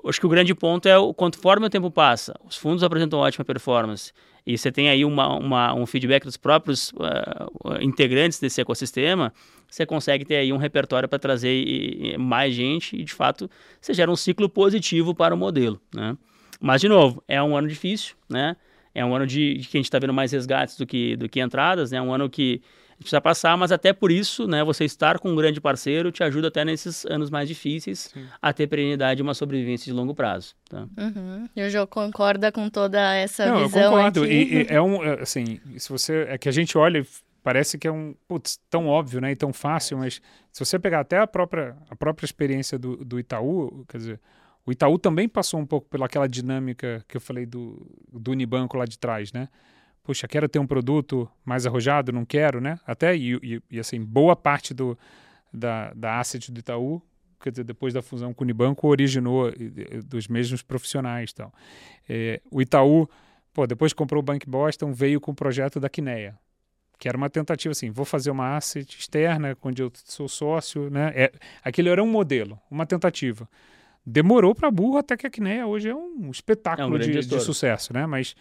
Speaker 3: acho que o grande ponto é o conforme o tempo passa, os fundos apresentam ótima performance e você tem aí uma, uma um feedback dos próprios uh, integrantes desse ecossistema, você consegue ter aí um repertório para trazer mais gente e, de fato, você gera um ciclo positivo para o modelo, né? Mas, de novo, é um ano difícil, né? É um ano de, de que a gente está vendo mais resgates do que, do que entradas, né? É um ano que a gente precisa passar, mas até por isso, né, você estar com um grande parceiro te ajuda até nesses anos mais difíceis Sim. a ter perenidade e uma sobrevivência de longo prazo. Tá?
Speaker 1: Uhum. E o Jô concorda com toda essa Não, visão
Speaker 2: eu concordo.
Speaker 1: Aqui.
Speaker 2: E, e é um, é, assim, se você, é que a gente olha parece que é um, putz, tão óbvio, né, e tão fácil, mas se você pegar até a própria, a própria experiência do, do Itaú, quer dizer, o Itaú também passou um pouco pelaquela dinâmica que eu falei do, do Unibanco lá de trás, né? puxa, quero ter um produto mais arrojado, não quero, né? Até, e, e, e assim, boa parte do, da, da asset do Itaú, quer dizer, depois da fusão com o Unibanco, originou dos mesmos profissionais tal. É, o Itaú, pô, depois comprou o Bank Boston, veio com o projeto da Quineia, que era uma tentativa assim, vou fazer uma asset externa, onde eu sou sócio, né? É, aquilo era um modelo, uma tentativa. Demorou para burro até que a Quineia hoje é um espetáculo é um de, de, sucesso, né? Mas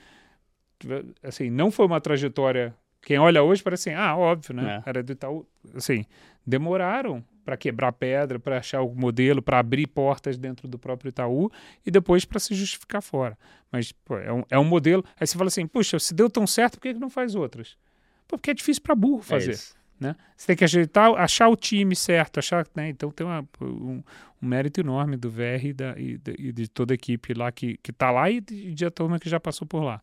Speaker 2: assim, não foi uma trajetória. Quem olha hoje parece assim, ah, óbvio, né? É. Era do Itaú. Assim, demoraram para quebrar pedra, para achar o modelo, para abrir portas dentro do próprio Itaú e depois para se justificar fora. Mas pô, é, um, é um modelo. Aí você fala assim, puxa, se deu tão certo, por que, que não faz outras? Pô, porque é difícil para burro é fazer. É né? Você tem que ajeitar, achar o time certo, achar, né? Então tem uma, um, um, mérito enorme do VR e, da, e, e de toda a equipe lá que, que tá lá e de, de a turma que já passou por lá.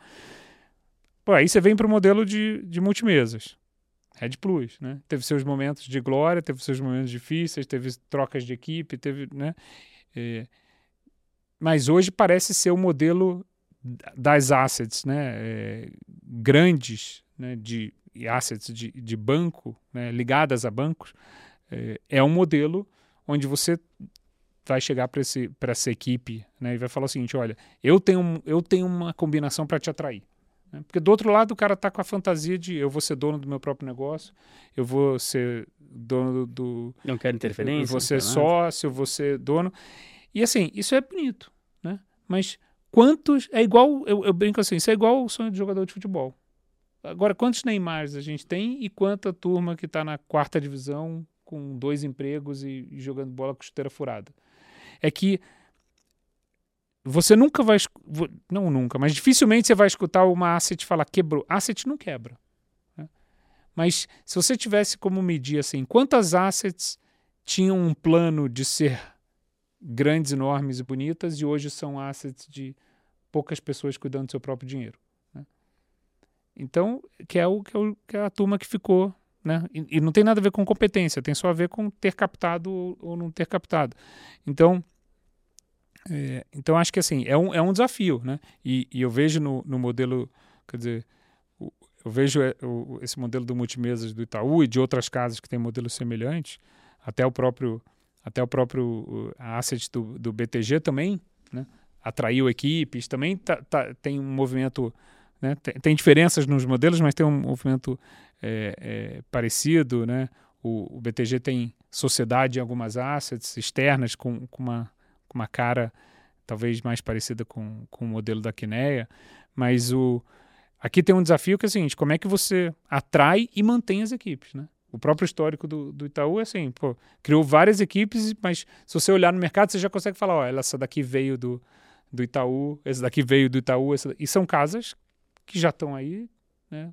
Speaker 2: Pô, aí você vem para o modelo de, de multimesas. Red Plus, né? Teve seus momentos de glória, teve seus momentos difíceis, teve trocas de equipe, teve, né? É, mas hoje parece ser o modelo das assets, né? É, grandes, né? De assets de, de banco, né? ligadas a bancos, é, é um modelo onde você vai chegar para essa equipe né, e vai falar o seguinte: olha, eu tenho, eu tenho uma combinação para te atrair. Né? Porque do outro lado o cara está com a fantasia de eu vou ser dono do meu próprio negócio, eu vou ser dono do.
Speaker 3: Não quero interferência. Eu
Speaker 2: vou ser sócio, eu vou ser dono. E assim, isso é bonito, né? Mas quantos. É igual. Eu, eu brinco assim, isso é igual o sonho de jogador de futebol. Agora, quantos Neymars a gente tem e quanta turma que está na quarta divisão com dois empregos e, jogando bola com chuteira furada? É que você nunca vai. Não nunca, mas dificilmente você vai escutar uma asset falar quebrou. Asset não quebra. Né? Mas se você tivesse como medir assim, quantas assets tinham um plano de ser grandes, enormes e bonitas e hoje são assets de poucas pessoas cuidando do seu próprio dinheiro. Então, que é, o, que, é o, que é a turma que ficou. Né? E, e, não tem nada a ver com competência, tem só a ver com ter captado ou, não ter captado. Então, é, então acho que assim, é um, é um desafio. Né? E, e eu vejo no, no modelo, quer dizer, eu vejo é, esse modelo do multimesas do Itaú e de outras casas que têm modelos semelhantes, até o próprio até o próprio asset do, do BTG também, né? atraiu equipes, também tá, tá, tem um movimento, né? tem, tem, diferenças nos modelos, mas tem um movimento é, é, parecido, né? O, o, BTG tem sociedade em algumas assets externas com, com, uma, com uma cara talvez mais parecida com, com o modelo da Quineia, mas o, aqui tem um desafio que é o seguinte, como é que você atrai e mantém as equipes, né? O próprio histórico do, do Itaú é assim, pô, criou várias equipes, mas se você olhar no mercado, você já consegue falar, ó, essa daqui veio do, do Itaú, essa daqui veio do Itaú, essa, e são casas que já estão aí, né,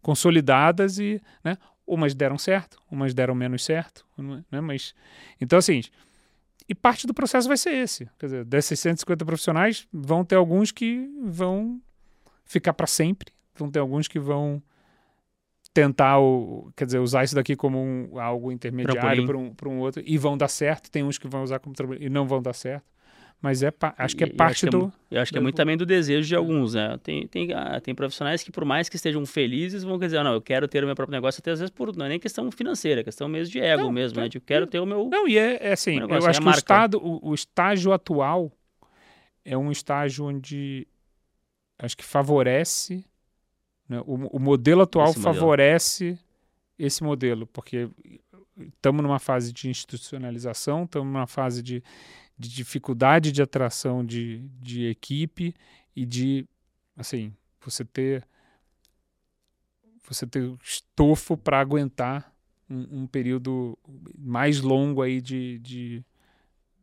Speaker 2: consolidadas e, né, umas deram certo, umas deram menos certo, né, mas, então assim, e parte do processo vai ser esse, quer dizer, desses 150 profissionais, vão ter alguns que vão ficar para sempre, vão ter alguns que vão tentar, o, quer dizer, usar isso daqui como um, algo intermediário para um, um outro e vão dar certo. Tem uns que vão usar como e não vão dar certo. Mas é acho que é parte
Speaker 3: acho
Speaker 2: do.
Speaker 3: É, eu acho que é muito também do desejo de alguns, né? Tem, tem, ah, tem profissionais que, por mais que estejam felizes, vão dizer, ah, não, eu quero ter o meu próprio negócio, até às vezes por não é nem questão financeira, é questão mesmo de ego não, mesmo, né? De eu quero ter o meu.
Speaker 2: Não, e é, é assim, eu acho é que o, estado, o, o estágio atual é um estágio onde acho que favorece né? O, o, modelo atual esse favorece modelo. esse modelo, porque estamos numa fase de institucionalização, estamos numa fase de, de dificuldade de atração de, de equipe e de, assim, você ter você ter estofo para aguentar um, um, período mais longo aí de, de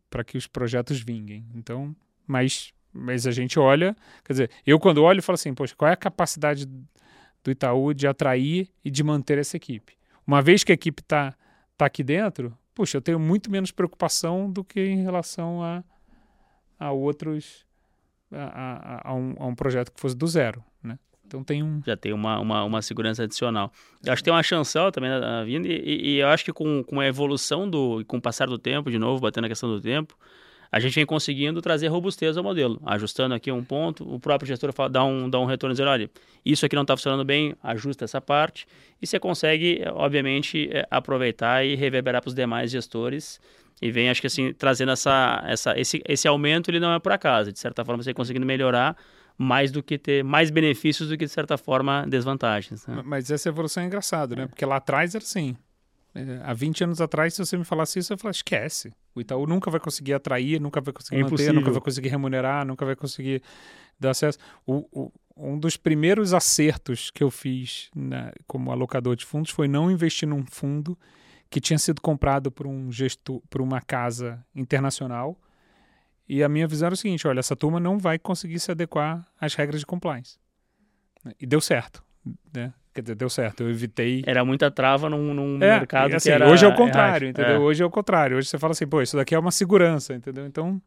Speaker 2: para que os projetos vinguem. Então, mas mas a gente olha, quer dizer, eu quando olho, falo assim, poxa, qual é a capacidade do Itaú de atrair e de manter essa equipe? Uma vez que a equipe está tá aqui dentro, puxa, eu tenho muito menos preocupação do que em relação a, a outros, a, a, a, um, um projeto que fosse do zero, né? Então tem um...
Speaker 3: Já tem uma, uma, uma segurança adicional. Eu acho que tem uma chancela também vinda e, e, e, eu acho que com, com a evolução do... com o passar do tempo, de novo, batendo a questão do tempo, a gente vem conseguindo trazer robustez ao modelo, ajustando aqui um ponto, o próprio gestor fala, dá, um, dá um retorno dizendo, olha, isso aqui não está funcionando bem, ajusta essa parte, e você consegue, obviamente, é, aproveitar e reverberar para os demais gestores, e vem, acho que assim, trazendo essa, essa, esse, esse aumento, ele não é por acaso, de certa forma você conseguindo melhorar mais do que ter mais benefícios do que, de certa forma, desvantagens. Né?
Speaker 2: Mas essa evolução é engraçada, né? Porque lá atrás era assim, é, há 20 anos atrás, se você me falasse isso, eu falasse, esquece. O Itaú nunca vai conseguir atrair, nunca vai conseguir é manter, impossível. nunca vai conseguir remunerar, nunca vai conseguir dar acesso. O, o, um dos primeiros acertos que eu fiz né, como alocador de fundos foi não investir num fundo que tinha sido comprado por um gestor, por uma casa internacional. E a minha visão era o seguinte: olha, essa turma não vai conseguir se adequar às regras de compliance. E deu certo. Né? Quer dizer, deu certo, eu evitei.
Speaker 3: Era muita trava num, num é, mercado
Speaker 2: assim,
Speaker 3: que era.
Speaker 2: Hoje é o contrário, errático. entendeu? É. Hoje é o contrário. Hoje você fala assim, pô, isso daqui é uma segurança, entendeu? Então,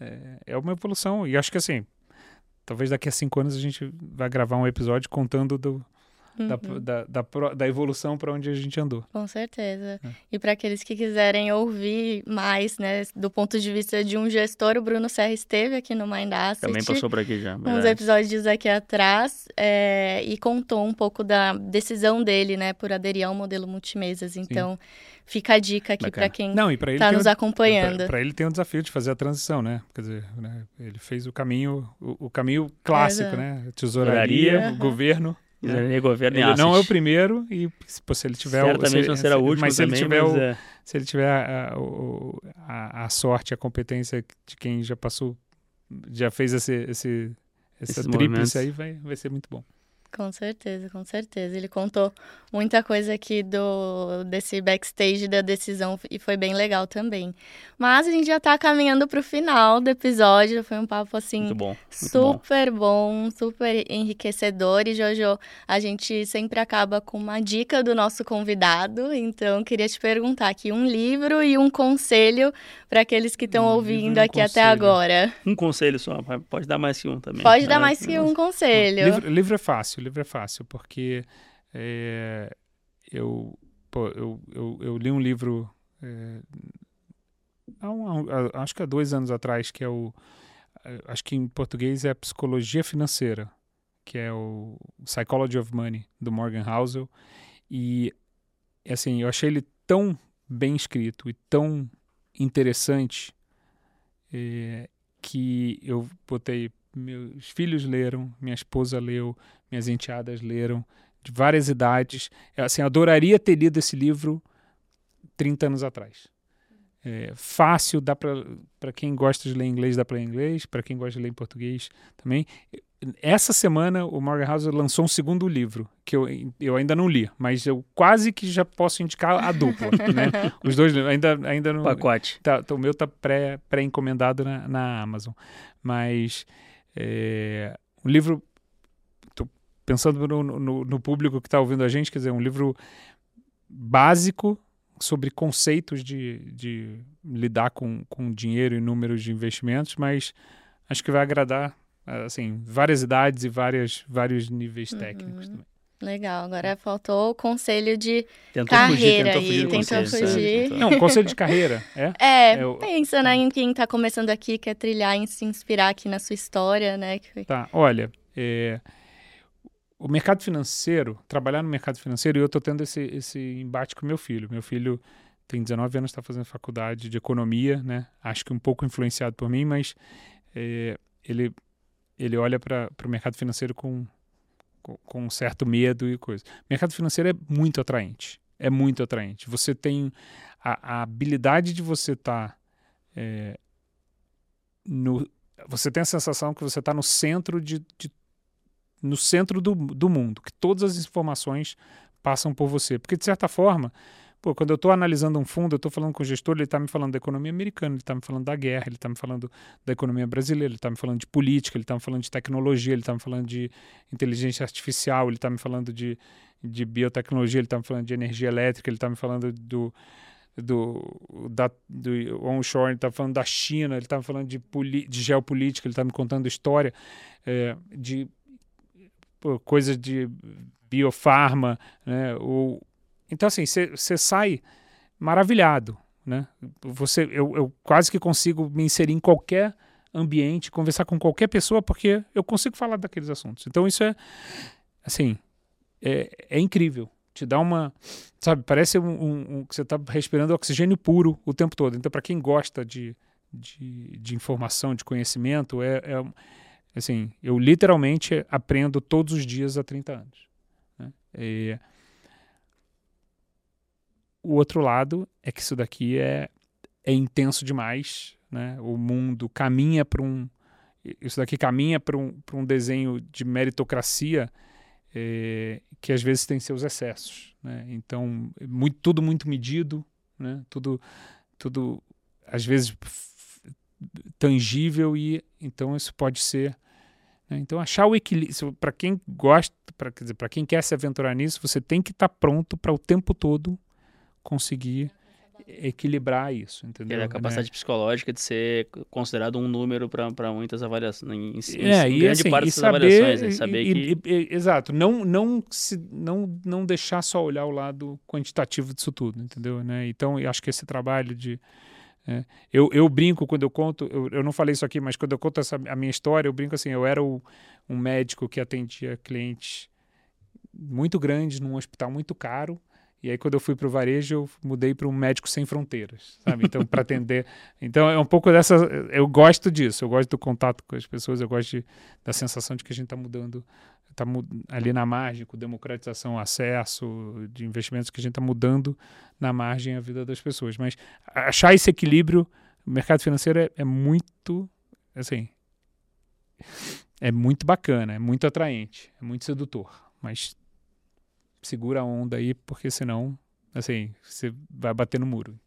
Speaker 2: é, é uma evolução. E acho que assim, talvez daqui a cinco anos a gente vai gravar um episódio contando do,
Speaker 1: Uhum.
Speaker 2: da, da, pro- da evolução para onde a gente andou.
Speaker 1: Com certeza.
Speaker 2: É.
Speaker 1: E para aqueles que quiserem ouvir mais, né, do ponto de vista de um gestor, o Bruno Serra esteve aqui no Mind Asset.
Speaker 3: Também passou por aqui já.
Speaker 1: uns
Speaker 3: verdade.
Speaker 1: episódios aqui atrás é, e contou um pouco da decisão dele, né, por aderir ao modelo multimesas. Então, fica a dica aqui para quem
Speaker 2: Não, e para ele
Speaker 1: está nos
Speaker 2: o-
Speaker 1: acompanhando.
Speaker 2: Para ele tem o desafio de fazer a transição, né? Quer dizer, né, ele fez o caminho, o, o caminho clássico,
Speaker 1: Exato.
Speaker 2: né? Tesouraria, governo. Né?
Speaker 3: Governo
Speaker 2: Ele não é o primeiro e pô, se ele tiver o-
Speaker 3: Certamente
Speaker 2: se,
Speaker 3: não será o último
Speaker 2: mas se
Speaker 3: também,
Speaker 2: ele tiver
Speaker 3: mas
Speaker 2: o,
Speaker 3: é,
Speaker 2: se ele tiver a, o- a, a sorte, a competência de quem já passou, já fez esse, esse essa tríplice aí, vai, vai ser muito bom.
Speaker 1: Com certeza, com certeza. Ele contou muita coisa aqui do desse backstage da decisão e foi bem legal também. Mas a gente já tá caminhando pro final do episódio. Foi um papo assim
Speaker 3: muito bom. muito bom.
Speaker 1: super bom, super enriquecedor. E Jojo, a gente sempre acaba com uma dica do nosso convidado. Então, queria te perguntar aqui um livro e um conselho para aqueles que estão
Speaker 2: Um
Speaker 1: ouvindo
Speaker 2: um
Speaker 1: aqui até agora.
Speaker 3: Um conselho só, pode dar mais que um também.
Speaker 1: Pode dar
Speaker 3: É,
Speaker 1: mais que um conselho.
Speaker 2: Livro, livro é fácil, livro é fácil, porque é, eu, pô, eu, eu, eu li um livro é, há um- há acho que há dois anos atrás, que é o. Acho que em português é Psicologia Financeira, que é o Psychology of Money, do Morgan Housel. E, assim, eu achei ele tão bem escrito e tão interessante eh, que eu botei. Meus filhos leram, minha esposa leu, minhas enteadas leram, de várias idades. Eu, Assim, adoraria ter lido esse livro 30 anos atrás. É, fácil, dá para quem gosta de ler inglês, dá para ler inglês, para quem gosta de ler em português também. Essa semana o Morgan Housel lançou um segundo livro, que eu, eu ainda não li, mas eu quase que já posso indicar a dupla, né? Os dois ainda, ainda não...
Speaker 3: Pacote.
Speaker 2: Tá, o meu tá pré- pré-encomendado na, na Amazon. Mas é, um livro. Tô pensando no, no, no público que está ouvindo a gente, quer dizer, um livro básico sobre conceitos de, de lidar com, com dinheiro e números de investimentos, mas acho que vai agradar assim várias idades e várias, vários níveis técnicos também.
Speaker 1: Legal, agora faltou o conselho de
Speaker 3: Tentou
Speaker 1: carreira
Speaker 3: fugir, tentou fugir
Speaker 1: aí,
Speaker 3: do
Speaker 1: tentou
Speaker 3: conselho,
Speaker 1: fugir.
Speaker 2: Não, conselho de carreira, é?
Speaker 1: É,
Speaker 2: Eu-
Speaker 1: pensa né, em quem tá começando aqui, quer trilhar e se inspirar aqui na sua história, né? que-
Speaker 2: Tá, olha, é, o mercado financeiro, trabalhar no mercado financeiro, e eu estou tendo esse, esse embate com meu filho. Meu filho tem 19 anos, está fazendo faculdade de economia, né? Acho que um pouco influenciado por mim, mas é, ele, ele olha para o mercado financeiro com, com, um certo medo e coisa. Mercado financeiro é muito atraente. É muito atraente. Você tem a, a habilidade de você estar no. Você tem a sensação que você está no centro de, de no centro do, do mundo, que todas as informações passam por você. Porque, de certa forma, pô, quando eu estou analisando um fundo, eu estou falando com o gestor, ele está me falando da economia americana, ele está me falando da guerra, ele está me falando da economia brasileira, ele está me falando de política, ele está me falando de tecnologia, ele está me falando de inteligência artificial, ele está me falando de, de biotecnologia, ele está me falando de energia elétrica, ele está me falando do do, da, do onshore, ele está falando da China, ele está falando de, poli, de geopolítica, ele está me contando história é, de coisas de biofarma, né? Ou, então, assim, você sai maravilhado, né? Você, eu, eu quase que consigo me inserir em qualquer ambiente, conversar com qualquer pessoa, porque eu consigo falar daqueles assuntos. Então, isso é, assim, é, é incrível. Te dá uma, sabe, parece um, um, um que você está respirando oxigênio puro o tempo todo. Então, para quem gosta de, de, de, informação, de conhecimento, é, é assim, eu literalmente aprendo todos os dias há 30 anos. Né? E, o outro lado é que isso daqui é, é intenso demais, né? O mundo caminha para um isso daqui caminha para um, um desenho de meritocracia é, que às vezes tem seus excessos, né? Então muito, tudo muito medido, né? Tudo tudo às vezes tangível e então isso pode ser né? então achar o equilíbrio para quem gosta para quer dizer para quem quer se aventurar nisso você tem que estar tá pronto para o tempo todo conseguir equilibrar isso, entendeu?
Speaker 3: E a capacidade né? psicológica de ser considerado um número para muitas avaliações, em, em,
Speaker 2: é, em e, grande assim, parte e saber, avaliações, né? saber e, que... E, exato, não, não, se, não, não deixar só olhar o lado quantitativo disso tudo, entendeu? Né? Então, eu acho que esse trabalho de... É, eu, eu brinco quando eu conto, eu, eu não falei isso aqui, mas quando eu conto essa, a minha história, eu brinco assim, eu era o, um médico que atendia clientes muito grandes num hospital muito caro, e aí, quando eu fui para o varejo, eu mudei para um médico sem fronteiras, sabe? Então, para atender. Então, é um pouco dessa. Eu gosto disso, eu gosto do contato com as pessoas, eu gosto de, da sensação de que a gente está mudando, está ali na margem, com democratização, acesso de investimentos, que a gente está mudando na margem a vida das pessoas. Mas achar esse equilíbrio, o mercado financeiro é, é muito. Assim. É muito bacana, é muito atraente, é muito sedutor. Mas segura a onda aí, porque senão, assim, você vai bater no muro.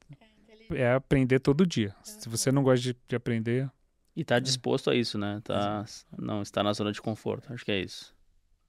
Speaker 2: É, é aprender todo dia. Se você não gosta de, de aprender.
Speaker 3: E tá disposto a isso, né? Tá, não está na zona de conforto. Acho que é isso.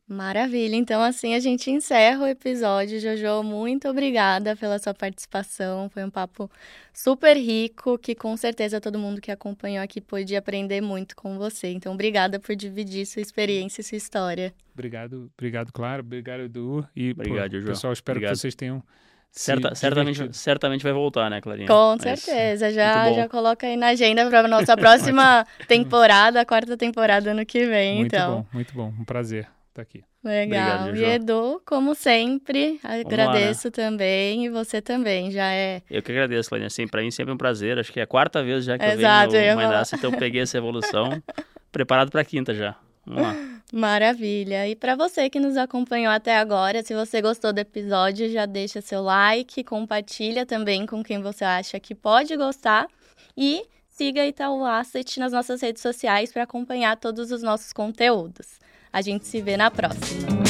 Speaker 1: Maravilha. Então, assim a gente encerra o episódio. Jojo, muito obrigada pela sua participação. Foi um papo super rico, que com certeza todo mundo que acompanhou aqui pôde aprender muito com você. Então, obrigada por dividir sua experiência e sua história.
Speaker 2: Obrigado, obrigado, claro. Obrigado, Edu. E,
Speaker 3: obrigado, pô, Jojo.
Speaker 2: Pessoal, espero
Speaker 3: obrigado.
Speaker 2: que vocês tenham.
Speaker 3: Certa, certamente, certamente vai voltar, né, Clarinha?
Speaker 1: Com certeza, já, já coloca aí na agenda para nossa próxima temporada, a quarta temporada ano que vem.
Speaker 2: Muito
Speaker 1: então.
Speaker 2: bom, muito bom, um prazer estar aqui.
Speaker 1: Legal. Obrigado, e Edu, como sempre, agradeço lá, né? também e você também, já é.
Speaker 3: Eu que agradeço, Clarinha. Assim, para mim sempre é um prazer. Acho que é a quarta vez já que Exato, eu venho no Mandaça, então eu peguei essa evolução. preparado para a quinta já. Vamos lá.
Speaker 1: Maravilha. E para você que nos acompanhou até agora, se você gostou do episódio, já deixa seu like, compartilha também com quem você acha que pode gostar e siga Itaú Asset nas nossas redes sociais para acompanhar todos os nossos conteúdos. A gente se vê na próxima.